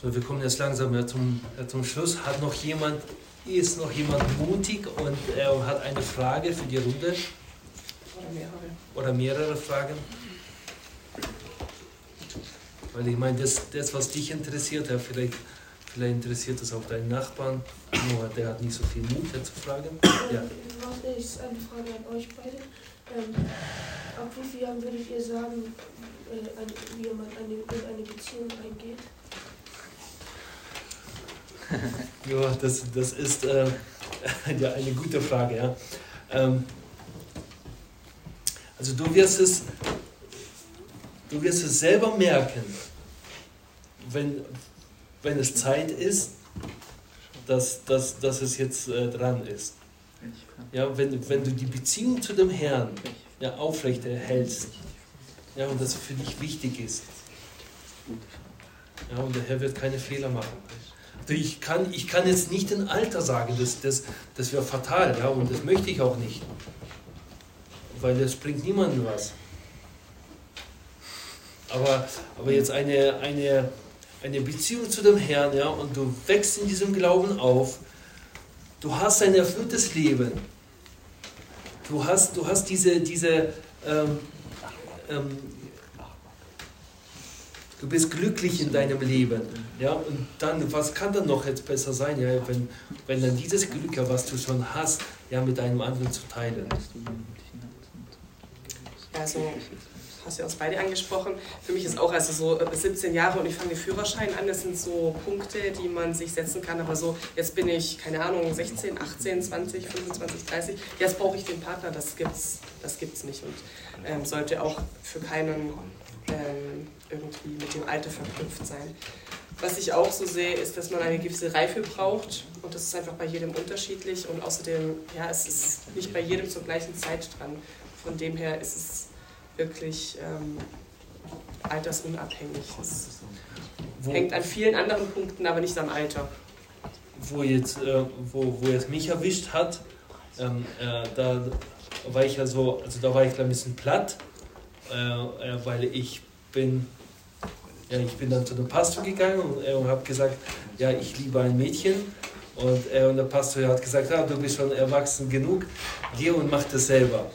So, wir kommen jetzt langsam zum, zum Schluss. Hat noch jemand ist noch jemand mutig und äh, hat eine Frage für die Runde? Oder mehrere. Oder mehrere Fragen? Weil ich meine, das, das was dich interessiert, ja, vielleicht, Vielleicht interessiert es auch deinen Nachbarn, nur der hat nicht so viel Mut, der zu fragen. Ja. Ähm, Was ist eine Frage an euch beide? Ähm, ab wie vielen Jahren würdet ihr sagen, äh, eine, wie man eine, in eine Beziehung eingeht? Ja, das, das ist äh, ja, eine gute Frage. Ja. Ähm, also du wirst es, du wirst es selber merken, wenn, wenn es Zeit ist, dass, dass, dass es jetzt äh, dran ist. Ja, wenn, wenn du die Beziehung zu dem Herrn ja, aufrechterhältst ja, und das für dich wichtig ist. Ja, und der Herr wird keine Fehler machen. Also ich, kann, ich kann jetzt nicht ein Alter sagen, das, das, das wäre fatal ja, und das möchte ich auch nicht. Weil das bringt niemandem was. Aber, aber jetzt eine, eine, eine Beziehung zu dem Herrn ja, und du wächst in diesem Glauben auf, du hast ein erfülltes Leben. Du hast, du hast diese, diese ähm, ähm, du bist glücklich in deinem Leben. Ja, und dann, was kann dann noch jetzt besser sein, ja, wenn, wenn dann dieses Glück, ja, was du schon hast, ja, mit einem anderen zu teilen. Also, hast ja uns beide angesprochen. Für mich ist auch also so äh, 17 Jahre und ich fange den Führerschein an. Das sind so Punkte, die man sich setzen kann. Aber so, jetzt bin ich, keine Ahnung, 16, 18, 20, 25, 30. Jetzt brauche ich den Partner. Das gibt's, das gibt's nicht und ähm, sollte auch für keinen ähm, irgendwie mit dem Alter verknüpft sein. Was ich auch so sehe, ist, dass man eine gewisse Reife braucht und das ist einfach bei jedem unterschiedlich und außerdem, ja, es ist nicht bei jedem zur gleichen Zeit dran. Von dem her ist es wirklich ähm, altersunabhängig. Es Wo, hängt an vielen anderen Punkten, aber nicht am Alter. wo, jetzt, äh, wo, wo jetzt mich erwischt hat, ähm, äh, da war ich ja so, also da war ich ein bisschen platt, äh, äh, weil ich bin, ja, ich bin dann zu dem Pastor gegangen und, äh, und habe gesagt, ja, ich liebe ein Mädchen. Und, äh, und der Pastor hat gesagt, ja, du bist schon erwachsen genug, geh und mach das selber.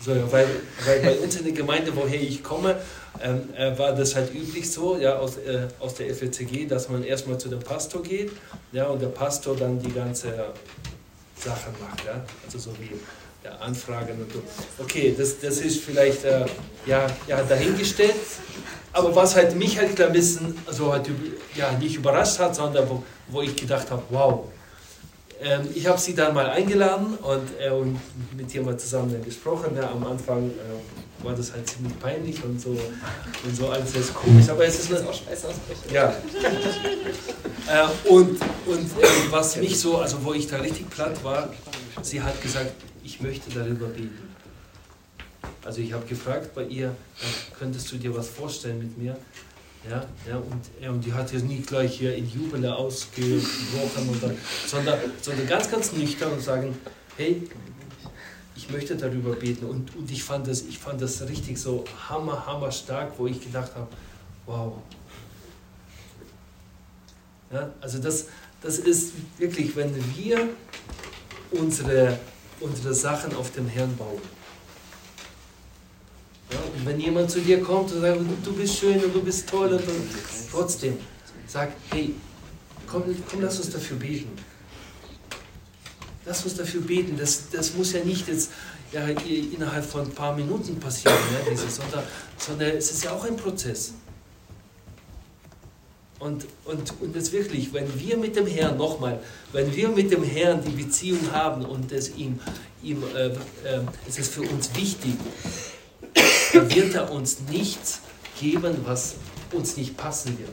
So, weil, weil bei uns in der Gemeinde, woher ich komme, ähm, äh, war das halt üblich so, ja, aus, äh, aus der FLCG, dass man erstmal zu dem Pastor geht, ja, und der Pastor dann die ganze Sachen macht, ja, also so wie ja, Anfragen und so. Okay, das, das ist vielleicht äh, ja, ja, dahingestellt, aber was halt mich halt ein bisschen, also halt, ja, nicht überrascht hat, sondern wo, wo ich gedacht habe, wow, ähm, ich habe sie dann mal eingeladen und, äh, und mit ihr mal zusammen gesprochen. Ja, am Anfang äh, war das halt ziemlich peinlich und so, und so alles ist komisch, aber es ist Das eine, ist auch Schweißausbrüche. ja. äh, und und äh, was mich so, also wo ich da richtig platt war, sie hat gesagt, ich möchte darüber beten. Also ich habe gefragt bei ihr, äh, könntest du dir was vorstellen mit mir? Ja, ja, und, ja, und die hat jetzt nie gleich hier in Jubel ausgebrochen, oder, sondern, sondern ganz, ganz nüchtern und sagen, hey, ich möchte darüber beten. Und, und ich, fand das, ich fand das richtig so hammer, hammer stark, wo ich gedacht habe, wow. Ja, also das, das ist wirklich, wenn wir unsere, unsere Sachen auf dem Herrn bauen. Ja, und wenn jemand zu dir kommt und sagt, du, bist schön und du bist toll, und, trotzdem sag, hey, komm, komm, lass uns dafür beten. Lass uns dafür beten. Das, das muss ja nicht jetzt ja, innerhalb von ein paar Minuten passieren, ja, dieses, sondern, sondern es ist ja auch ein Prozess. Und, und, und jetzt wirklich, wenn wir mit dem Herrn, nochmal, wenn wir mit dem Herrn die Beziehung haben und es ihm, ihm äh, äh, es ist für uns wichtig, dann wird er uns nichts geben, was uns nicht passen wird.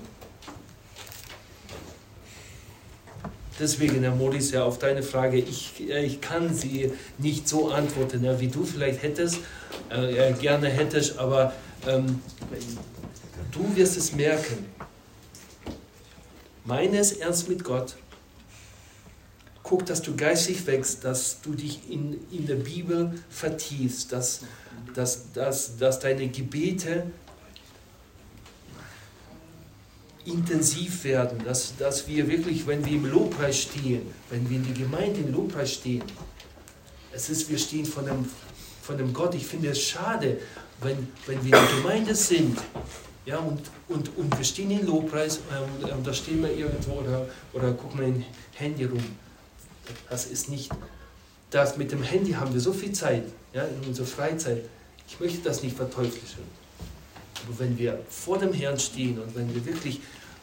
Deswegen, Herr Modis, ja, auf deine Frage, ich, äh, ich kann sie nicht so antworten, ja, wie du vielleicht hättest, äh, gerne hättest, aber ähm, du wirst es merken. Meine es ernst mit Gott. Guck, dass du geistig wächst, dass du dich in, in der Bibel vertiefst, dass, dass, dass, dass deine Gebete intensiv werden, dass, dass wir wirklich, wenn wir im Lobpreis stehen, wenn wir in die Gemeinde im Lobpreis stehen, es ist, wir stehen von dem, von dem Gott. Ich finde es schade, wenn, wenn wir in der Gemeinde sind, Ja, und, und, und wir stehen in Lobpreis ähm, und da stehen wir irgendwo oder, oder gucken wir in Handy rum. Das ist nicht, das mit dem Handy haben wir so viel Zeit, ja, in unserer Freizeit. Ich möchte das nicht verteuflichen. Aber wenn wir vor dem Herrn stehen und wenn wir wirklich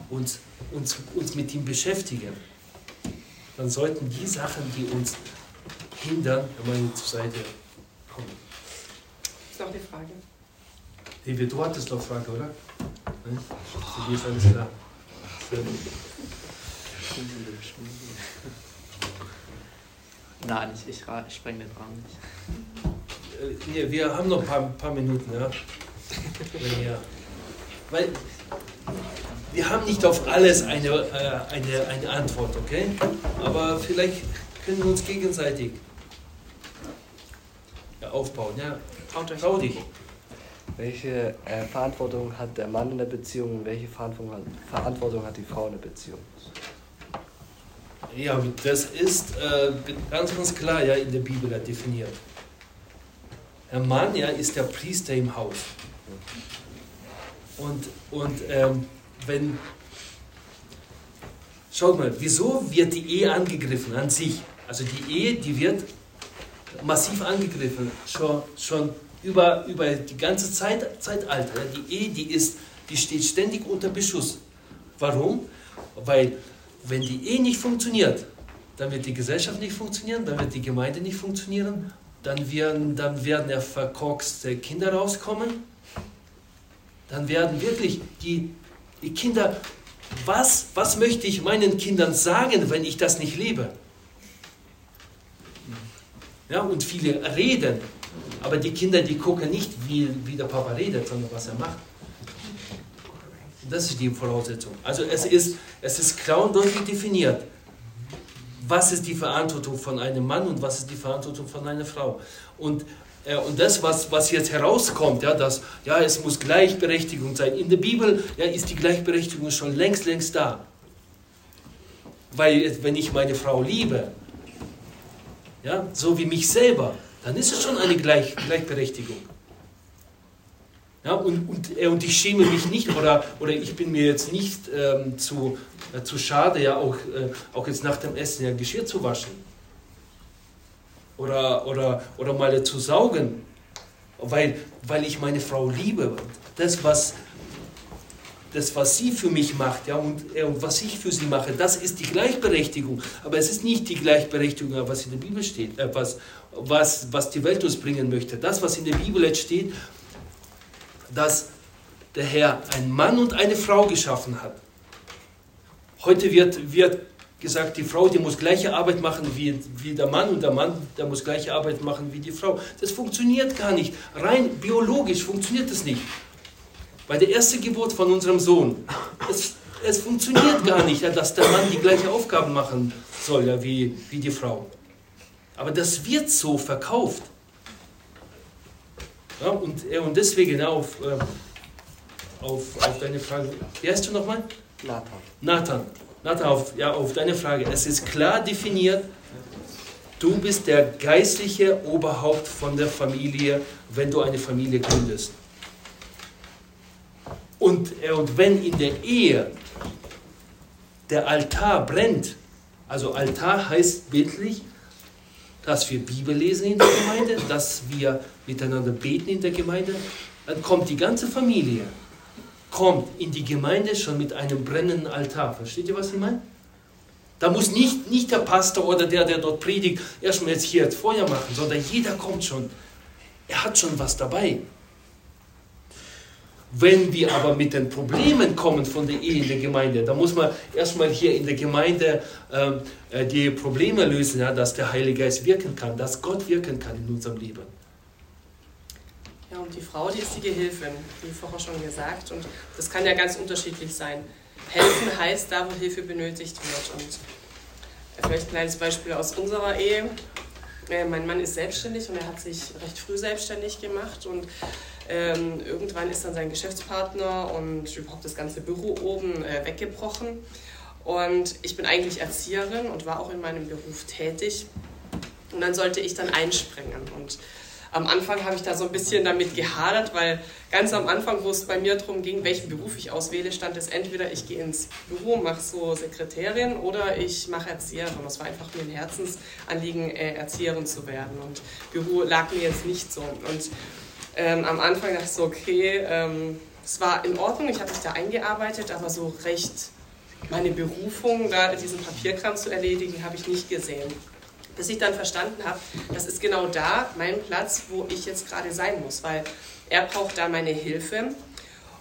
uns, uns, uns mit ihm beschäftigen, dann sollten die Sachen, die uns hindern, einmal zur Seite kommen. Ist noch die Frage. David, du hattest noch Frage, oder? Ne? Alles klar. Nein, ich, ich, ich spreng den Rahmen nicht. Nee, wir haben noch ein paar, paar Minuten, ja. Wenn ihr- Weil wir haben nicht auf alles eine, äh, eine, eine Antwort, okay? Aber vielleicht können wir uns gegenseitig ja, aufbauen, ja. Traut euch. Trau dich. Welche äh, Verantwortung hat der Mann in der Beziehung und welche Verantwortung hat, Verantwortung hat die Frau in der Beziehung? Ja, das ist äh, ganz, ganz klar ja, in der Bibel definiert. Der Mann ja, ist der Priester im Haus. Und, und ähm, wenn. Schaut mal, wieso wird die Ehe angegriffen an sich? Also die Ehe, die wird massiv angegriffen, schon, schon über, über die ganze Zeit, Zeitalter. Die Ehe, die, ist, die steht ständig unter Beschuss. Warum? Weil wenn die Ehe nicht funktioniert, dann wird die Gesellschaft nicht funktionieren, dann wird die Gemeinde nicht funktionieren, dann werden, dann werden ja verkorkste Kinder rauskommen, dann werden wirklich die, die Kinder, was, was möchte ich meinen Kindern sagen, wenn ich das nicht lebe? Ja, und viele reden, aber die Kinder, die gucken nicht, wie, wie der Papa redet, sondern was er macht. Das ist die Voraussetzung. Also es ist, es ist klar und deutlich definiert, was ist die Verantwortung von einem Mann und was ist die Verantwortung von einer Frau. Und, äh, und das, was, was jetzt herauskommt, ja, dass ja, es muss Gleichberechtigung sein. In der Bibel ja, ist die Gleichberechtigung schon längst, längst da. Weil wenn ich meine Frau liebe, ja, so wie mich selber, dann ist es schon eine Gleich, Gleichberechtigung. Ja, und, und, äh, und ich schäme mich nicht oder, oder ich bin mir jetzt nicht ähm, zu, äh, zu schade, ja auch, äh, auch jetzt nach dem Essen ja Geschirr zu waschen. Oder, oder, oder mal zu saugen, weil, weil ich meine Frau liebe. Das, was, das, was sie für mich macht ja, und, äh, und was ich für sie mache, das ist die Gleichberechtigung. Aber es ist nicht die Gleichberechtigung, was in der Bibel steht, äh, was, was, was die Welt uns bringen möchte. Das, was in der Bibel jetzt steht, dass der Herr einen Mann und eine Frau geschaffen hat. Heute wird, wird gesagt, die Frau, die muss gleiche Arbeit machen wie, wie der Mann und der Mann, der muss gleiche Arbeit machen wie die Frau. Das funktioniert gar nicht. Rein biologisch funktioniert das nicht. Bei der ersten Geburt von unserem Sohn, es, es funktioniert gar nicht, dass der Mann die gleiche Aufgaben machen soll wie, wie die Frau. Aber das wird so verkauft. Ja, und, äh, und deswegen auf, äh, auf, auf deine Frage. Wie heißt du nochmal? Nathan. Nathan. Nathan, auf, ja, auf deine Frage. Es ist klar definiert, du bist der geistliche Oberhaupt von der Familie, wenn du eine Familie gründest. Und, äh, und wenn in der Ehe der Altar brennt, also Altar heißt bildlich, dass wir Bibel lesen in der Gemeinde, dass wir miteinander beten in der Gemeinde, dann kommt die ganze Familie, kommt in die Gemeinde schon mit einem brennenden Altar. Versteht ihr, was ich meine? Da muss nicht, nicht der Pastor oder der, der dort predigt, erstmal jetzt hier Feuer machen, sondern jeder kommt schon. Er hat schon was dabei. Wenn wir aber mit den Problemen kommen von der Ehe in der Gemeinde, dann muss man erstmal hier in der Gemeinde ähm, äh, die Probleme lösen, ja, dass der Heilige Geist wirken kann, dass Gott wirken kann in unserem Leben. Ja, und die Frau, die ist die Gehilfin, wie vorher schon gesagt. Und das kann ja ganz unterschiedlich sein. Helfen heißt da, wo Hilfe benötigt wird. Und vielleicht ein kleines Beispiel aus unserer Ehe. Äh, Mein Mann ist selbstständig und er hat sich recht früh selbstständig gemacht. Und ähm, irgendwann ist dann sein Geschäftspartner und überhaupt das ganze Büro oben äh, weggebrochen. Und ich bin eigentlich Erzieherin und war auch in meinem Beruf tätig. Und dann sollte ich dann einspringen. Und am Anfang habe ich da so ein bisschen damit gehadert, weil ganz am Anfang, wo es bei mir darum ging, welchen Beruf ich auswähle, stand es entweder ich gehe ins Büro, mache so Sekretärin oder ich mache Erzieherin. Das war einfach mir ein Herzensanliegen, äh, Erzieherin zu werden. Und Büro lag mir jetzt nicht so. Und ähm, am Anfang dachte ich so, okay, ähm, es war in Ordnung, ich habe mich da eingearbeitet, aber so recht meine Berufung, da diesen Papierkram zu erledigen, habe ich nicht gesehen. Bis ich dann verstanden habe, das ist genau da mein Platz, wo ich jetzt gerade sein muss, weil er braucht da meine Hilfe.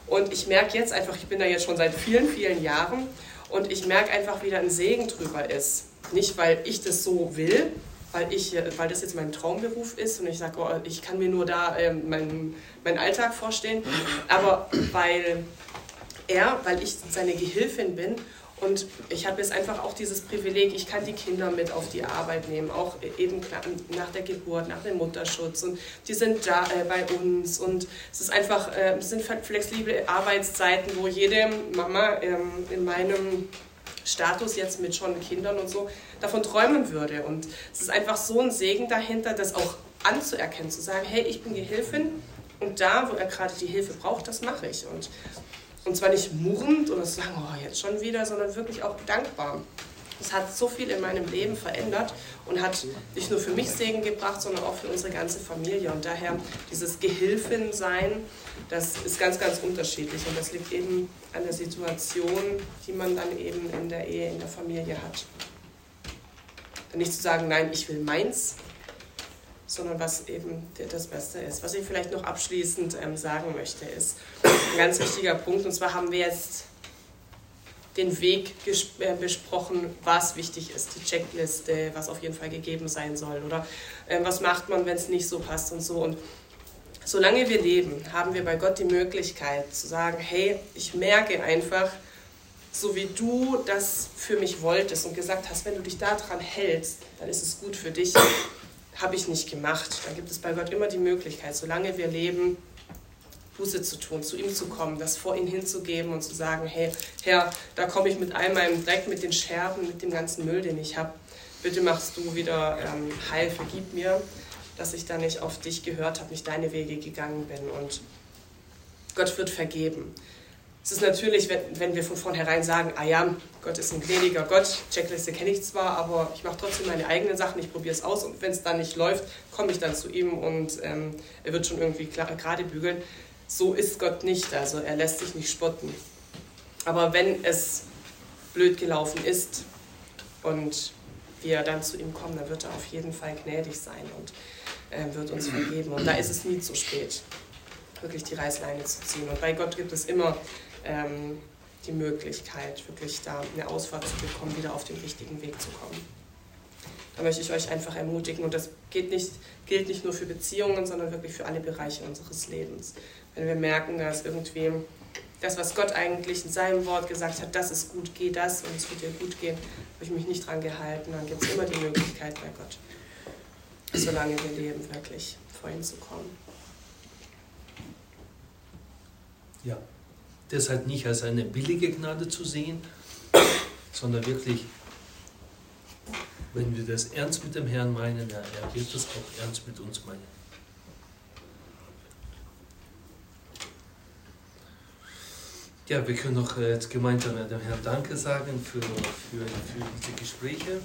Und ich merke jetzt einfach, ich bin da jetzt schon seit vielen, vielen Jahren und ich merke einfach, wie da ein Segen drüber ist. Nicht, weil ich das so will, weil, ich, weil das jetzt mein Traumberuf ist und ich sage, oh, ich kann mir nur da äh, meinen mein Alltag vorstellen, aber weil er, weil ich seine Gehilfin bin und ich habe jetzt einfach auch dieses Privileg, ich kann die Kinder mit auf die Arbeit nehmen, auch eben nach der Geburt, nach dem Mutterschutz. Und die sind da äh, bei uns. Und es ist einfach, äh, es sind flexible Arbeitszeiten, wo jede Mama ähm, in meinem Status jetzt mit schon Kindern und so davon träumen würde. Und es ist einfach so ein Segen dahinter, das auch anzuerkennen, zu sagen, hey, ich bin Gehilfin und da, wo er gerade die Hilfe braucht, das mache ich. Und und zwar nicht murrend oder sagen, oh, jetzt schon wieder, sondern wirklich auch dankbar. Es hat so viel in meinem Leben verändert und hat nicht nur für mich Segen gebracht, sondern auch für unsere ganze Familie. Und daher dieses Gehilfin-Sein, das ist ganz, ganz unterschiedlich. Und das liegt eben an der Situation, die man dann eben in der Ehe, in der Familie hat. Dann nicht zu sagen, nein, ich will meins, sondern was eben das Beste ist. Was ich vielleicht noch abschließend ähm, sagen möchte, ist ein ganz wichtiger Punkt. Und zwar haben wir jetzt den Weg äh, besprochen, was wichtig ist, die Checkliste, was auf jeden Fall gegeben sein soll oder äh, was macht man, wenn es nicht so passt und so. Und solange wir leben, haben wir bei Gott die Möglichkeit zu sagen, hey, ich merke einfach, so wie du das für mich wolltest und gesagt hast, wenn du dich daran hältst, dann ist es gut für dich habe ich nicht gemacht. Da gibt es bei Gott immer die Möglichkeit, solange wir leben, Buße zu tun, zu ihm zu kommen, das vor ihn hinzugeben und zu sagen, hey, Herr, da komme ich mit all meinem Dreck, mit den Scherben, mit dem ganzen Müll, den ich habe. Bitte machst du wieder ähm, heil, vergib mir, dass ich da nicht auf dich gehört habe, nicht deine Wege gegangen bin. Und Gott wird vergeben. Es ist natürlich, wenn, wenn wir von vornherein sagen, ah ja, Gott ist ein gnädiger Gott, Checkliste kenne ich zwar, aber ich mache trotzdem meine eigenen Sachen, ich probiere es aus und wenn es dann nicht läuft, komme ich dann zu ihm und ähm, er wird schon irgendwie gerade bügeln. So ist Gott nicht, also er lässt sich nicht spotten. Aber wenn es blöd gelaufen ist und wir dann zu ihm kommen, dann wird er auf jeden Fall gnädig sein und äh, wird uns vergeben. Und da ist es nie zu spät, wirklich die Reißleine zu ziehen. Und bei Gott gibt es immer ähm, die Möglichkeit, wirklich da eine Ausfahrt zu bekommen, wieder auf den richtigen Weg zu kommen. Da möchte ich euch einfach ermutigen und das geht nicht, gilt nicht nur für Beziehungen, sondern wirklich für alle Bereiche unseres Lebens. Wenn wir merken, dass irgendwie das, was Gott eigentlich in seinem Wort gesagt hat, das ist gut, geh das und es wird dir gut gehen, habe ich mich nicht dran gehalten, dann gibt es immer die Möglichkeit bei Gott, solange wir leben, wirklich vor ihm zu kommen. Ja deshalb nicht als eine billige Gnade zu sehen, sondern wirklich, wenn wir das ernst mit dem Herrn meinen, ja, er wird das auch ernst mit uns meinen. Ja, wir können noch äh, jetzt gemeinsam äh, dem Herrn Danke sagen für, für, für diese Gespräche.